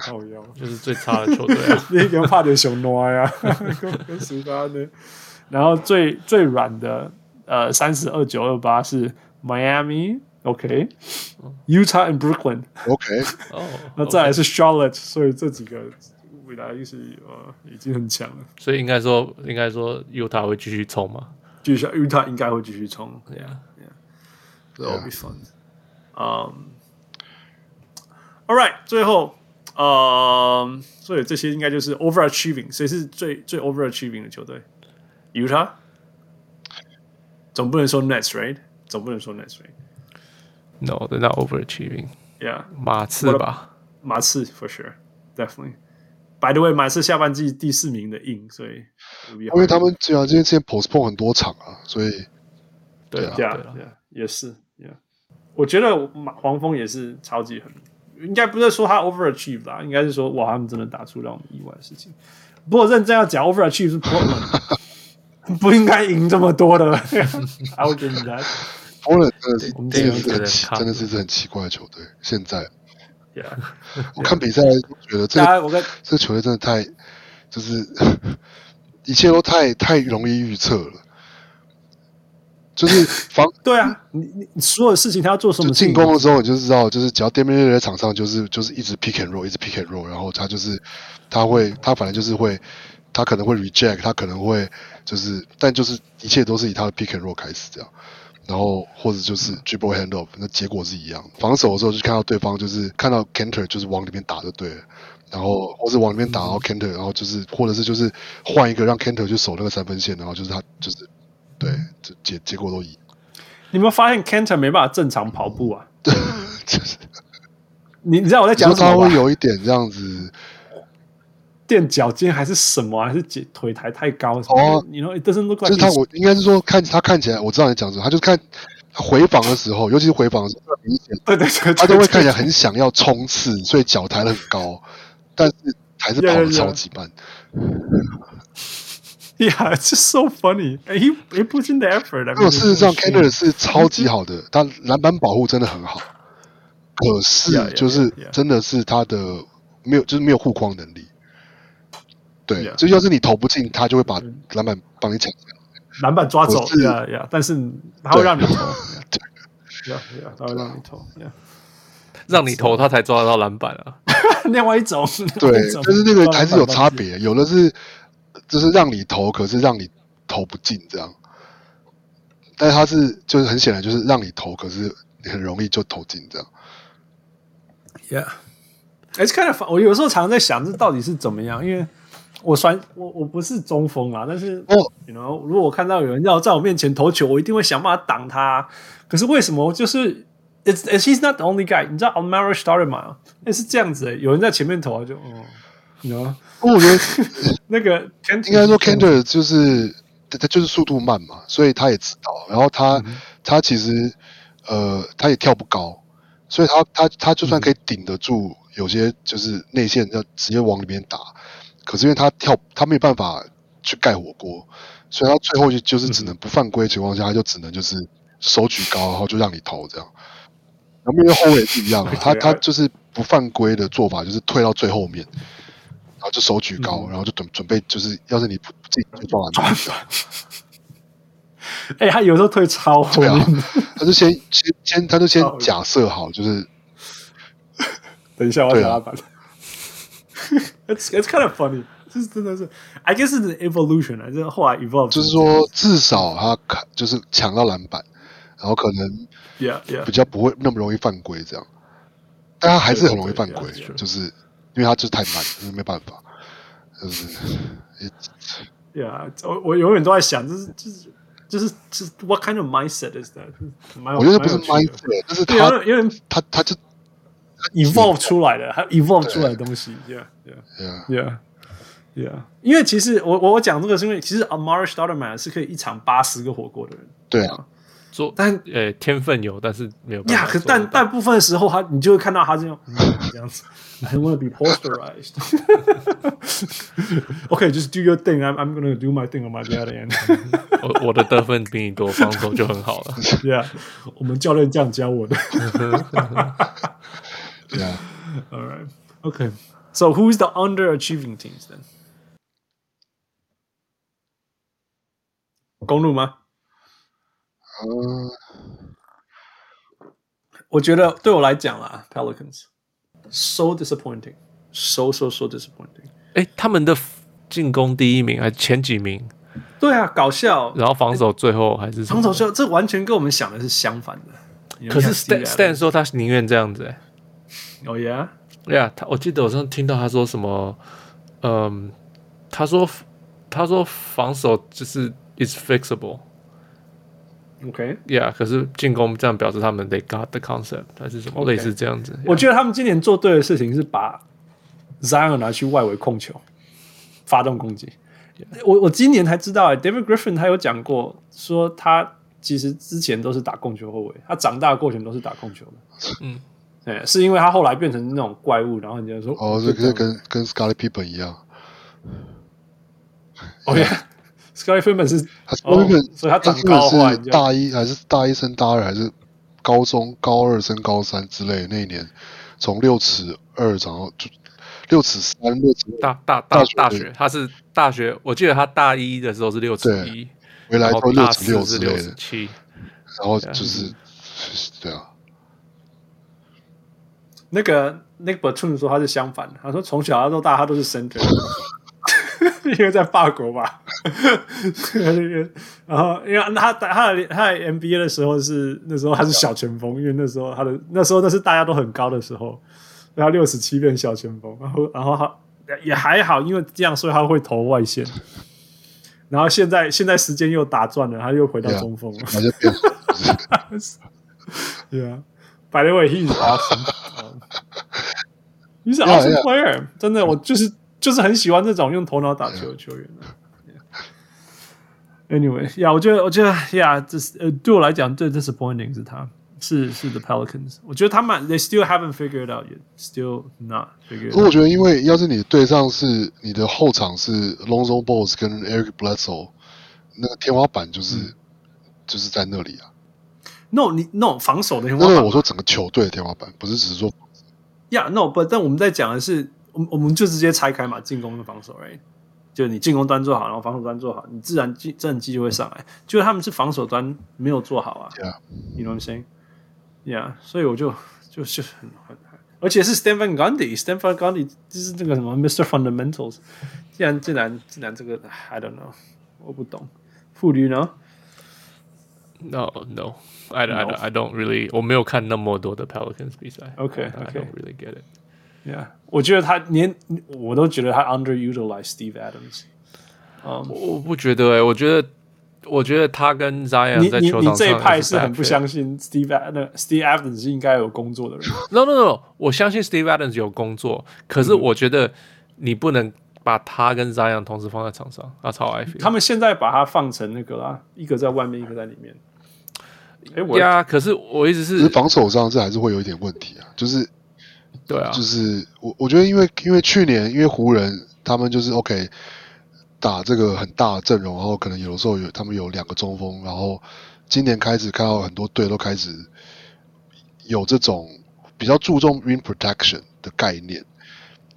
好妖，就是最差的球队啊！你跟怕点熊诺呀，跟跟十八的，然后最最软的呃三十二九二八是 Miami。OK，Utah and Brooklyn。OK，哦，那再来是 Charlotte，所以这几个未来就是呃已经很强了。所以应该说，应该说 Utah 会继续冲嘛？继续，Utah 应该会继续冲。Yeah，yeah，That'll be fun。Um，All right，最后 呃，所以这些应该就是 overachieving，谁是最最 overachieving 的球队？Utah，总不能说 Nets，right？总不能说 Nets，right？No，they're not overachieving。Yeah，马刺吧，马刺 for sure，definitely。By the way，马刺下半季第四名的硬，所以因为他们这样，今天之前 postpone 很多场啊，所以对啊，对啊，也是，Yeah。我觉得马黄蜂也是超级很。应该不是说他 overachieve 啦，应该是说哇，他们真的打出让我们意外的事情。不过认真要讲 overachieve 是 Portland，不应该赢这么多的。I would give that。Portland 真的是，真的是很奇，真的是一支很奇怪的球队。现在，Yeah，我看比赛觉得这个我这个球队真的太，就是 一切都太太容易预测了。就是防 对啊，你你所有的事情他要做什么？进攻的时候你就知道，就是只要 Damian Lillard 在场上，就是就是一直 pick and roll，一直 pick and roll，然后他就是他会他反正就是会他可能会 reject，他可能会就是但就是一切都是以他的 pick and roll 开始这样，然后或者就是 dribble handoff，那结果是一样。防守的时候就看到对方就是看到 Canter 就是往里面打就对了，然后或者往里面打，然后 Canter，然后就是或者是就是换一个让 Canter 去守那个三分线，然后就是他就是。对，这结结果都一样。你有没有发现 Canter 没办法正常跑步啊？对，就是你你知道我在讲什么？他会有一点这样子垫脚尖还是什么？还是腿腿抬太高？哦，你说这是那个？就是他，我应该是说看他看起来，我知道你讲什么。他就看回防的时候，尤其是回防的时候，明显 对对对，他都会看起来很想要冲刺，所以脚抬得很高，但是还是跑得 超级慢。Yeah, it's just so funny. He he puts in the effort. 没有，事实上，Kanter 是超级好的，他篮板保护真的很好。可是，就是真的是他的没有，就是没有护框能力。对，就要是你投不进，他就会把篮板帮你抢。篮板抓走，呀呀！但是他会让你投，对，呀呀，他会让你投，呀，让你投，他才抓得到篮板啊。另外一种，对，就是那个还是有差别，有的是。就是让你投，可是让你投不进这样。但是他是就是很显然就是让你投，可是你很容易就投进这样。Yeah，it's kind of fun。我有时候常常在想，这到底是怎么样？因为我算我我不是中锋啊，但是哦，you know，如果我看到有人要在我面前投球，我一定会想办法挡他。可是为什么？就是 it's it's he's not the only guy。你知道 Amar'e Stoudemire 也是这样子，欸，有人在前面投，啊就哦。你知道吗？我觉得 那个应该说 Kanter 就是他就是速度慢嘛，所以他也知道。然后他、嗯、他其实呃他也跳不高，所以他他他就算可以顶得住有些就是内线要直接往里面打，可是因为他跳他没有办法去盖火锅，所以他最后就就是只能不犯规的情况下，他就只能就是手举高，然后就让你投这样。然后面对后卫也是一样，他他就是不犯规的做法就是退到最后面。然后就手举高，嗯、然后就准准备，就是要是你不自己就撞篮板。哎、欸，他有时候退超后面，啊，他就先先先，他就先假设好，就是等一下我要打篮板。It's it's kind of funny，这是真的是，I guess it's an evolution. 啊，就是后来 evolve，就是说至少他就是抢到篮板，然后可能 yeah yeah. 比较不会那么容易犯规这样，但他还是很容易犯规，就是。因为他就是太慢，就是没办法，就是，对啊，我我永远都在想，就是就是就是就是 What kind of mindset is that？我觉得不是 mindset，就是他，因为他他就 evolve 出来的，他 evolve 出来的东西，Yeah，Yeah，Yeah，Yeah，因为其实我我我讲这个是因为其实 Amari s t o u d e m i r e 是可以一场八十个火锅的人，对啊。但呃，天分有，但是没有办法。呀，可但大部分的时候，他你就会看到他这样这样子。I want to be posterized. OK, just do your thing. I'm I'm gonna do my thing on my bad end. 我我的得分比你多，防守就很好了。Yeah，我们教练这样教我的。Yeah. All right. Okay. So who's the underachieving teams then? 公鹿吗？嗯，我觉得对我来讲啊，Pelicans so disappointing，so so so disappointing。哎，他们的进攻第一名还前几名？对啊，搞笑。然后防守最后还是防守最后，这完全跟我们想的是相反的。可是 Stan Stan 说他宁愿这样子哎。 哦耶，对呀，他我记得我上次听到他说什么，嗯，他说他说防守就是 is fixable。OK，Yeah，可是进攻这样表示他们 they got the concept 还是什么类似这样子。我觉得他们今年做对的事情是把 Zion 拿去外围控球，发动攻击。我我今年才知道，David Griffin 他有讲过，说他其实之前都是打控球后卫，他长大的过程都是打控球的。嗯，对，是因为他后来变成那种怪物，然后人家说哦，这这跟跟 Scarlet Pippen 一样。OK，Scarlet Pippen 是，Scottie Pippen，所以他长高是大一还是大一升大二还是高中高二升高三之类的那一年，从六尺二长到就六尺三六尺大大大大学，他是大学，我记得他大一的时候是六尺一，回来都六尺六之类的，七，然后就是对啊，那个 Nick Batum 说他是相反的，他说从小到大他都是 center。因为在法国吧，然后因为他他的他的 NBA 的时候是那时候他是小前锋，因为那时候他的那时候那是大家都很高的时候，然后六十七变小前锋，然后然后他也还好，因为这样所以他会投外线，然后现在现在时间又打转了，他又回到中锋了，对啊，By the way, he's awesome. He's an awesome player. 真的，我就是。就是很喜欢这种用头脑打球的球员、啊 yeah. Anyway，呀、yeah,，我觉得，我觉得，呀，这是呃，对我来讲最 disappointing 是他，是是 The Pelicans。我觉得他们 they still haven't figured out yet, still not figured out。不过我觉得，因为要是你对上是你的后场是 Lonzo Ball 跟 Eric Bledsoe，那个天花板就是、嗯、就是在那里啊。No，你 No 防守的天花板。那我说整个球队的天花板，不是只是说。呀、yeah,，No，不，但我们在讲的是。我我们就直接拆开嘛，进攻跟防守，right? 就你进攻端做好，然后防守端做好，你自然战战绩就会上来。就是他们是防守端没有做好啊，You know what I'm saying? Yeah，所以我就就是很很，而且是 Gundy，Stan Van Gundy 就是那个什么 Mr. Fundamentals，既然竟然竟然这个 I don't know，我不懂，傅律呢？No I I don't really，我没有看那么多的 Pelicans 比赛，OK I don't really get it。Yeah，我觉得他连我都觉得他 underutilized Steve Adams。嗯，我不觉得哎、欸，我觉得我觉得他跟 Zion 在球场上，你这一派是很不相信 Steve Adams, Steve Adams 是应该有工作的人。No no no，我相信 Steve Adams 有工作，可是我觉得你不能把他跟 Zion 同时放在场上，他超爱。他们现在把他放成那个啦，一个在外面，一个在里面。哎，我呀，可是我一直是防守上这还是会有一点问题啊，就是。对啊，就是我我觉得，因为因为去年因为湖人他们就是 OK 打这个很大的阵容，然后可能有的时候有他们有两个中锋，然后今年开始看到很多队都开始有这种比较注重 r i n protection 的概念，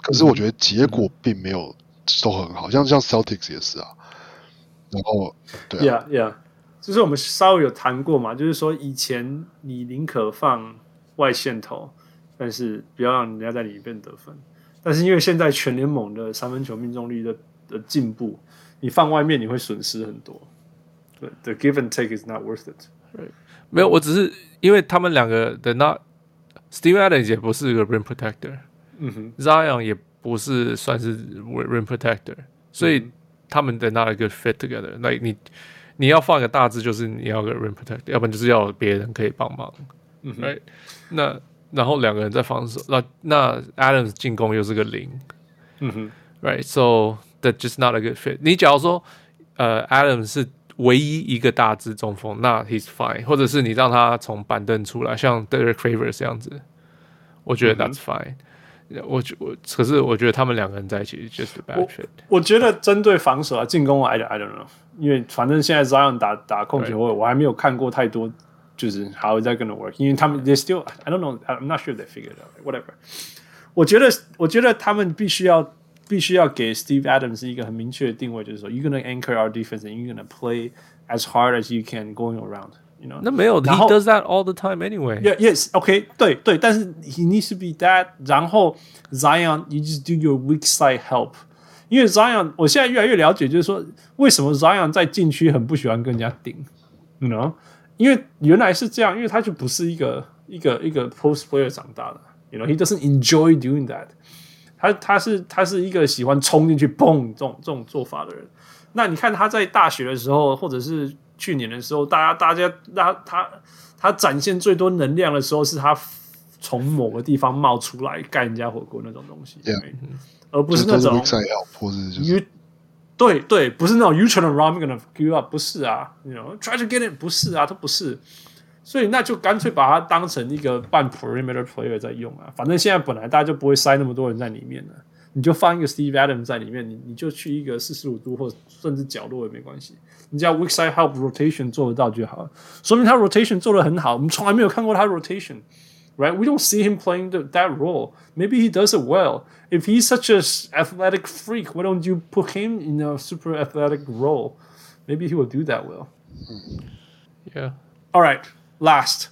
可是我觉得结果并没有都很好，像像 Celtics 也是啊，然后对啊，Yeah Yeah，就是我们稍微有谈过嘛，就是说以前你宁可放外线投。但是不要让人家在里面得分。但是因为现在全联盟的三分球命中率的的进步，你放外面你会损失很多。对，the give and take is not worth it。没有，我只是因为他们两个的那 Steve Adams 也不是一个 rim protector，嗯哼，Zion 也不是算是 rim protector，所以他们的 not a good fit together。那你你要放一个大字，就是你要个 rim protector，要不然就是要别人可以帮忙。嗯，right? 那。然后两个人在防守，那那 Adams 进攻又是个零，嗯哼，Right，so that just not a good fit。你假如说，呃，Adams 是唯一一个大字中锋，那 he's fine，或者是你让他从板凳出来，像 Derek Favors 这样子，我觉得 that's fine。我觉我可是我觉得他们两个人在一起 just a bad fit。我觉得针对防守啊，进攻 I I don't know，因为反正现在 Zion 打打控球，我还没有看过太多。就是 how is that gonna work？因为他们 they still I don't know I'm not sure they figured out whatever。我觉得我觉得他们必须要必须要给 Steve Adams 一个很明确的定位，就是说 you're gonna anchor our defense and you're gonna play as hard as you can going around。You know？那没有，he does that all the time anyway。Yeah yes OK 对对，但是 he needs to be that。然后 Zion you just do your weak side help。因为 Zion 我现在越来越了解，就是说为什么 Zion 在禁区很不喜欢跟人家顶，you know？因为原来是这样，因为他就不是一个一个一个 post player 长大的，you know he doesn't enjoy doing that。他他是他是一个喜欢冲进去蹦这种这种做法的人。那你看他在大学的时候，或者是去年的时候，大家大家他他他展现最多能量的时候，是他从某个地方冒出来盖人家火锅那种东西，yeah, 而不是那种 you 对对，不是那种 you run me gonna give up，不是啊，you know try to get it，不是啊，他不是，所以那就干脆把它当成一个半 perimeter player 在用啊，反正现在本来大家就不会塞那么多人在里面了。你就放一个 Steve Adams 在里面，你你就去一个四十五度或甚至角落也没关系。你只要 weak side help rotation 做得到就好，说明他 rotation 做得很好。我们从来没有看过他 rotation，right？We don't see him playing the, that role. Maybe he does it well. If he's such a athletic freak, why don't you put him in a super athletic role? Maybe he will do that well. Yeah. All right. Last,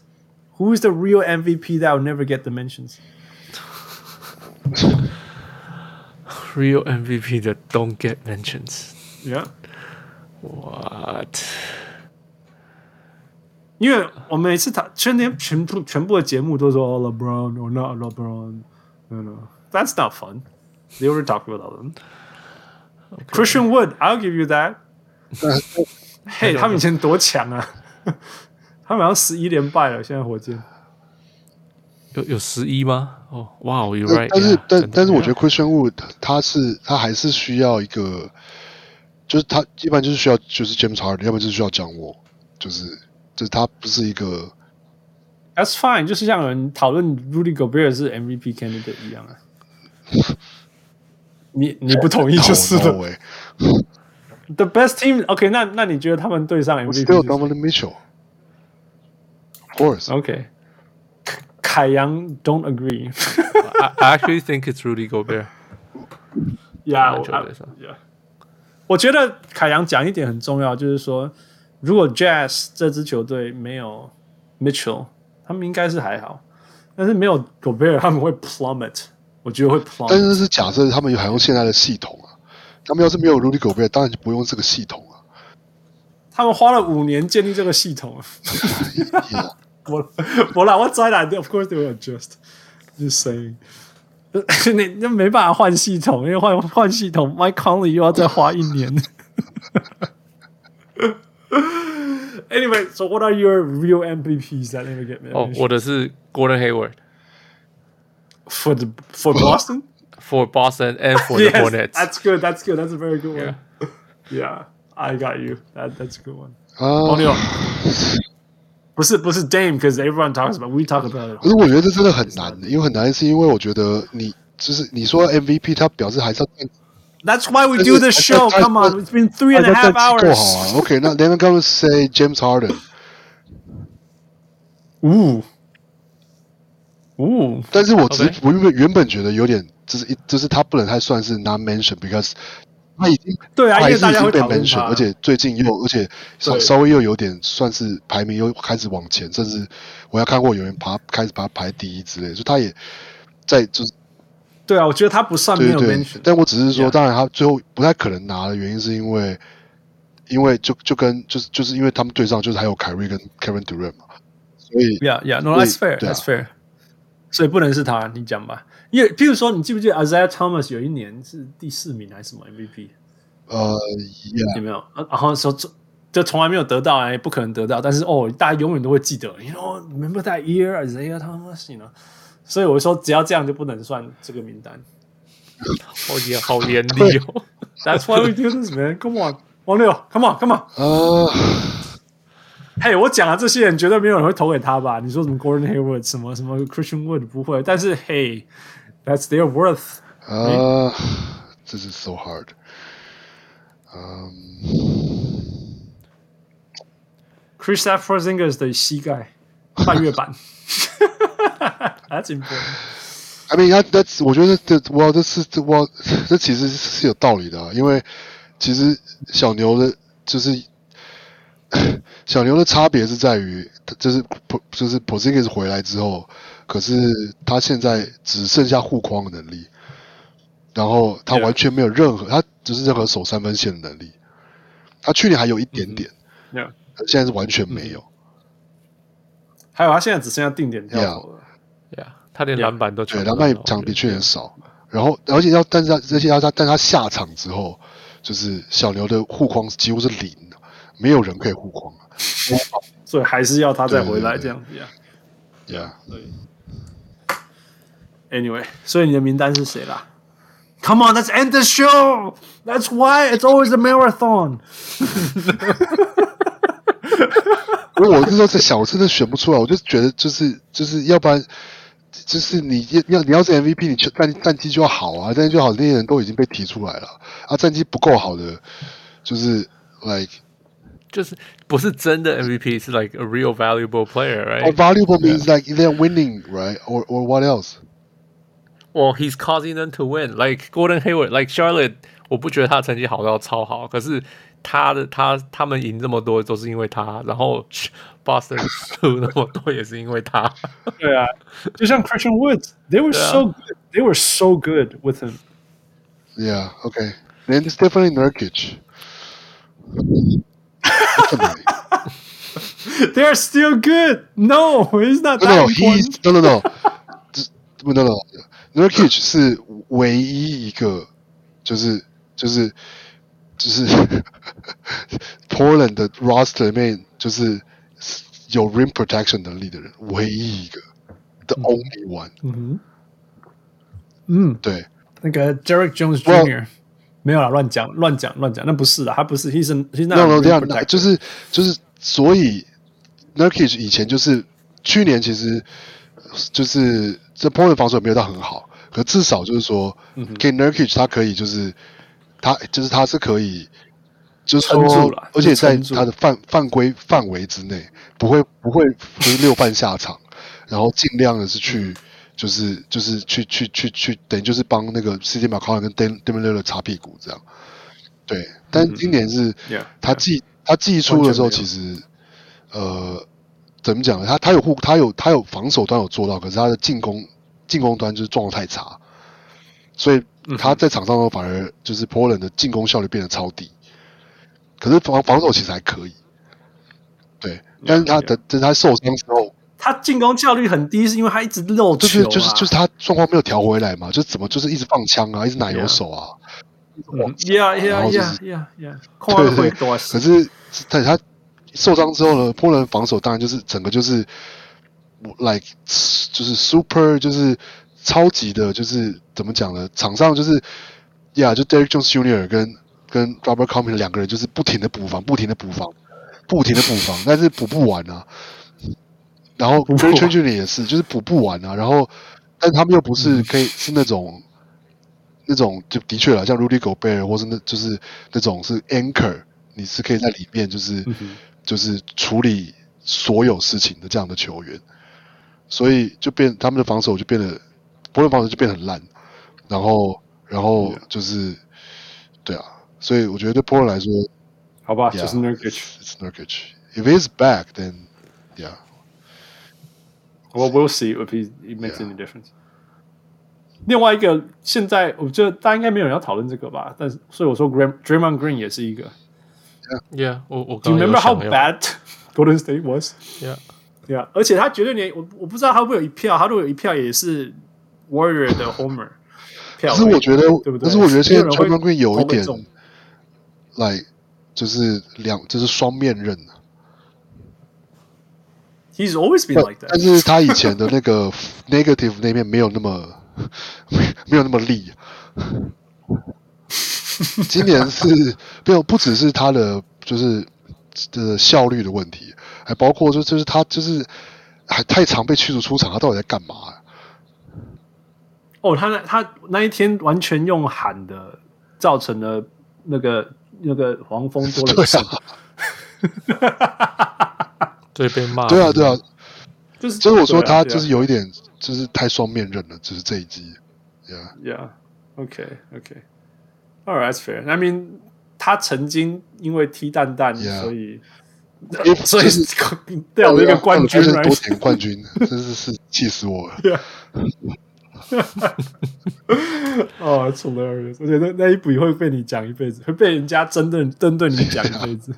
who is the real MVP that will never get the mentions? Real MVP that don't get mentions. Yeah. What? 因为我每次他全年全部全部的节目都说 LeBron or not LeBron, you know that's not fun. They already talk about them. Okay. Christian Wood, I'll give you that. 嘿，他们以前多强啊！他们好像十一连败了，现在火箭。有有十一吗？ 哦，哇，You're right。但是但但是我觉得 Christian Wood 他是他还是需要一个，就是他一般就是需要就是 James Harden，要不就是需要掌握，就是就是他不是一个。That's fine，就是像有人讨论 Rudy Gobert 是 MVP candidate 一样啊。你你不同意就是了。The best team，OK，、okay, 那那你觉得他们对上 MVP？Still Donovan Mitchell，of course，OK。海洋 don't agree. I, I actually think it's Rudy Gobert. Yeah, yeah. 我觉得凯阳讲一点很重要，就是说，如果 Jazz 这支球队没有 Mitchell，他们应该是还好，但是没有 Gobert，他们会 plummet。我觉得会 plummet。但是是假设他们还用现在的系统啊，他们要是没有 Rudy Gobert，当然就不用这个系统啊。他们花了五年建立这个系统。yeah. 我我啦，我知啦，Of course they will adjust. Just saying，你那没办法换系统，因为换换系统，Mike Conley 又要再花一年。 Anyway, so what are your real MVPs that never get mentioned? 哦，我的是 Gordon Hayward for the for Boston, for Boston and for the Hornets. That's good. That's good. That's a very good one. Yeah, I got you. That that's a good one. 哦，你 不是不是 Dame，because everyone talks about，we talk about it。可是我觉得这真的很难的，因为很难是因为我觉得你就是你说 MVP，他表示还是要。That's why we do the show. Come on, it's been three and a half hours. 够好啊，OK，那 then I'm gonna say James Harden。呜呜，但是我只我原本原本觉得有点，就是一就是他不能太算是 not mention，because。 他已经对啊，因为大家会被 mention，而且最近又而且稍稍微又有点算是排名又开始往前，甚至我要看过有人爬开始把他排第一之类，所以他也在就是对啊，我觉得他不算没有 mention，但我只是说，当然他最后不太可能拿的原因是因为因为就就跟就是就是因为他们队上就是还有凯瑞跟 Kevin Durant 嘛，所以 Yeah Yeah No That's Fair That's Fair，所以不能是他，你讲吧。因为，譬如说，你记不记得 Isaiah Thomas 有一年是第四名还是什么 MVP？呃，yeah. 有没有？然后说这就从来没有得到，也不可能得到。但是哦，大家永远都会记得。You know, remember that year Isaiah Thomas？You know? 所以我说，只要这样就不能算这个名单。好严，好严厉哦。That's why we do this, man. Come on，王六，Come on，Come on。呃。嘿，我讲了这些人绝对没有人会投给他吧？你说什么 Gordon Hayward，什么什么 Christian Wood 不会，但是嘿。That's their worth. Ah, this is so hard. 嗯，Kristaps Porzingis 的膝盖半月板。That's important. I mean, that's 我觉得这哇，这是这哇，这其实是有道理的啊，因为其实小牛的，就是小牛的差别是在于，就是就是 Porzingis 回来之后。可是他现在只剩下护框的能力，然后他完全没有任何他只是任何守三分线的能力。他去年还有一点点.现在是完全没有。还有他现在只剩下定点跳投了，呀，他连篮板都对，篮板抢比去年少。然后，而且要，但是他，而且要他，但他下场之后，就是小牛的护框几乎是零，没有人可以护框，所以还是要他再回来这样子呀。对。Anyway，所以你的名单是谁啦？Come on，let's end the show. That's why it's always a marathon. 我我那时候在想，我真的选不出来，我就觉得就是就是要不然。就是你要你要是 MVP，你就战战绩就要好啊，战绩就好，那些人都已经被提出来了啊。战绩不够好的，就是 like 就是不是真的 MVP，是 like a real valuable player，right？Oh, valuable means like they're winning, right? Or or what else? Well, he's causing them to win, like Gordon Hayward, like Charlotte。我不觉得他的成绩好到超好，可是他的他他们赢这么多都是因为他，然后。Boston 输那么多也是因为他。对啊，就像 Christian Woods，they were so good，they were so good with him。Yeah, okay. Then it's definitely Nurkic. They are still good. No, he's not. No, no, he's no, no, no. No, no. Nurkic 是唯一一个，就是就是就是 Portland 的 roster 里面就是。有 rim protection 能力的人，唯一一个，the only one。嗯哼，嗯，对，那个 Derrick Jones Jr. 没有啦，乱讲乱讲乱讲，那不是的，他不是，he is he's not。no no 这样，就是就是，所以 Nurkic 以前就是去年其实就是这 Portland 防守没有到很好，可至少就是说，给 Nurkic 他可以就是他就是他是可以。就是说，而且在他的犯犯规范围之内，不会不会就是六犯下场，然后尽量的是去就是就是去去去去，等于就是帮那个 CJ McCollum 跟 Damian Lillard 擦屁股这样。对，但今年是他寄他寄出的时候，其实呃怎么讲呢？他他有护他有他有防守端有做到，可是他的进攻进攻端就是状态太差，所以他在场上的反而就是 Portland 的进攻效率变得超低。可是防防守其实还可以，对，但是他的就是他受伤之后，他进攻效率很低，是因为他一直漏球，就是就是就是他状况没有调回来嘛，就怎么就是一直放枪啊，一直奶油手啊，yeah。yeah yeah yeah yeah，对对对，可是他他受伤之后呢，波兰防守当然就是整个就是 like 就是 super 就是超级的，就是怎么讲呢？场上就是呀，yeah, 就 Derrick Jones Jr. 跟跟 Robert Covington 两个人就是不停的补防，不停的补防，不停的补防，但是补不完啊。然后 Gary Trent Jr. 也是，就是补不完啊。然后，但他们又不是可以是那种那种就的确了，像 Rudy Gobert 或是那就是那种是 anchor，你是可以在里面就是就是处理所有事情的这样的球员。所以就变他们的防守就变得，波兰防守就变得很烂。然后，然后就是对啊。所以我觉得对波兰来说，好吧，就是 Nurkic，it's Nurkic。If he's back, then yeah. Well, we'll see if he makes any difference. 另外一个，现在我觉得大家应该没有人要讨论这个吧？但是所以我说，Draymond Green 也是一个。Yeah，我我。Do you remember how bad Golden State was? Yeah, yeah. 而且他绝对连我我不知道他会不会有一票，他如果有一票也是 Warrior 的 Homer。可是我觉得，对不对？可是我觉得现在 Draymond Green 有一点。来，就是两，就是双面刃。He's always been like that。但是他以前的那个 negative 那面没有那么，没有那么利。今年是没有，不只是他的就是的效率的问题，还包括就就是他就是还太常被驱逐出场，他到底在干嘛？哦，他那他那一天完全用喊的，造成了那个。那个黄蜂多了事，对被骂，对啊对啊，就是就是我说他就是有一点就是太双面刃了，就是这一季，Yeah Yeah，OK OK，All right，that's fair。I mean，他曾经因为踢蛋蛋，所以 所以掉了一个冠军，多点冠军，真是是气死我了。哦，It's hilarious！我觉得那一笔会被你讲一辈子，会被人家针对针对你讲一辈子。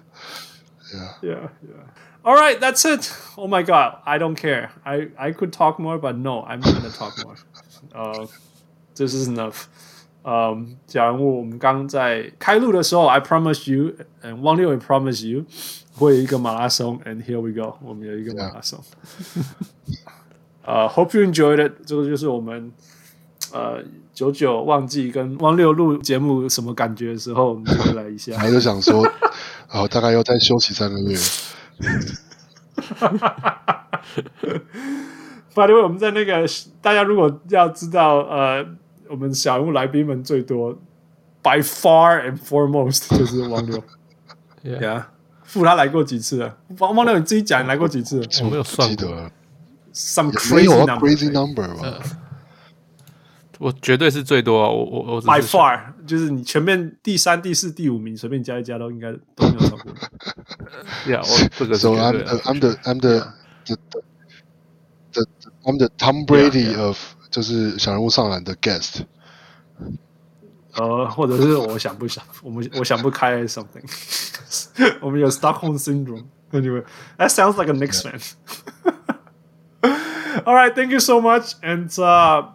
Yeah, yeah, yeah. All right, that's it. Oh my God, I don't care. I I could talk more, but no, I'm not gonna talk more. 呃、uh,，this is enough. 嗯，小人物，我们刚在开录的时候，I promise you，嗯，汪六也 promise you， 会有一个马拉松，and here we go，我们有一个马拉松。呃、uh,，Hope you enjoyed it，这个就是我们呃九九忘记跟汪六录节目什么感觉的时候，我们就来一下。还在想说，然 后大概要再休息三个月。哈哈哈哈哈！By the way，我们在那个大家如果要知道，呃。我们小人物来宾们最多，by far and foremost 就是汪六，Yeah，傅他来过几次了？汪汪六你自己讲，你来过几次？我没有算过，some crazy number，, crazy number 吧、呃。我绝对是最多啊！我我我，by far 就是你前面第三、第四、第五名，随便加一加都应该都没有超过。Yeah，我这个是 So I'm I'm the I'm the the the I'm the Tom Brady of。就是小人物上篮的 guest，呃，或者是我想不想，我们我想不开 something，我们有 Stockholm syndrome。Anyway, that sounds like a Knicks fan. All right, thank you so much. And uh,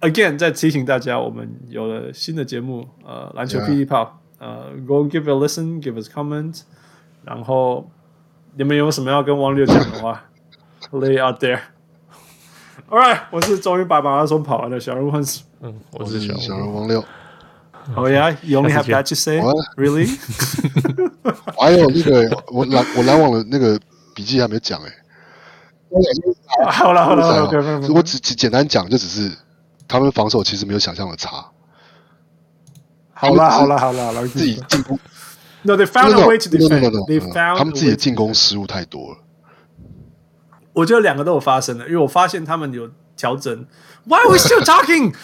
again，再提醒大家，我们有了新的节目，呃，篮球霹雳炮，呃，Go give a listen, give us comment。然后你们有什么要跟王六讲的话，lay out there。All right，我是终于把马拉松跑完的小人物。嗯，我是小小人物汪六。Oh yeah, you only have that to say? Really？还有那个我篮我篮网的那个笔记还没讲哎。好了好了，我只简单讲，就只是他们防守其实没有想象的差。好了好了好了，自己进攻。No, they found a way to defend. They found 他们自己的进攻失误太多了。我觉得两个都有发生的，因为我发现他们有调整。Why are we still talking？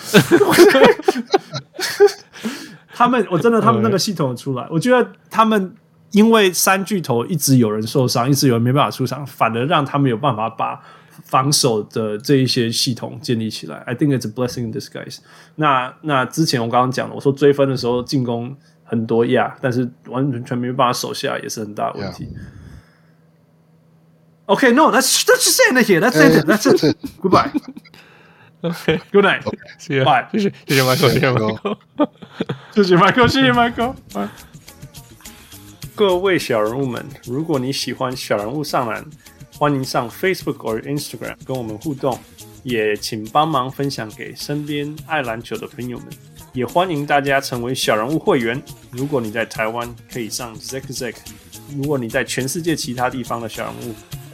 他们我真的他们那个系统出来，我觉得他们因为三巨头一直有人受伤，一直有人没办法出场，反而让他们有办法把防守的这一些系统建立起来。I think it's a blessing in disguise 那。那那之前我刚刚讲了，我说追分的时候进攻很多呀，但是完全全没办法守下，也是很大的问题。Yeah. Okay, no, that's that's just saying it here. That's it. That's it. Goodbye. Okay. Good night. See you. Bye. 谢谢谢谢 Michael，谢谢 Michael，谢谢 Michael，谢谢 Michael。Bye. 各位小人物们，如果你喜欢小人物上篮，欢迎上 Facebook 或 Instagram 跟我们互动，也请帮忙分享给身边爱篮球的朋友们。也欢迎大家成为小人物会员。如果你在台湾，可以上 Zack Zack；如果你在全世界其他地方的小人物，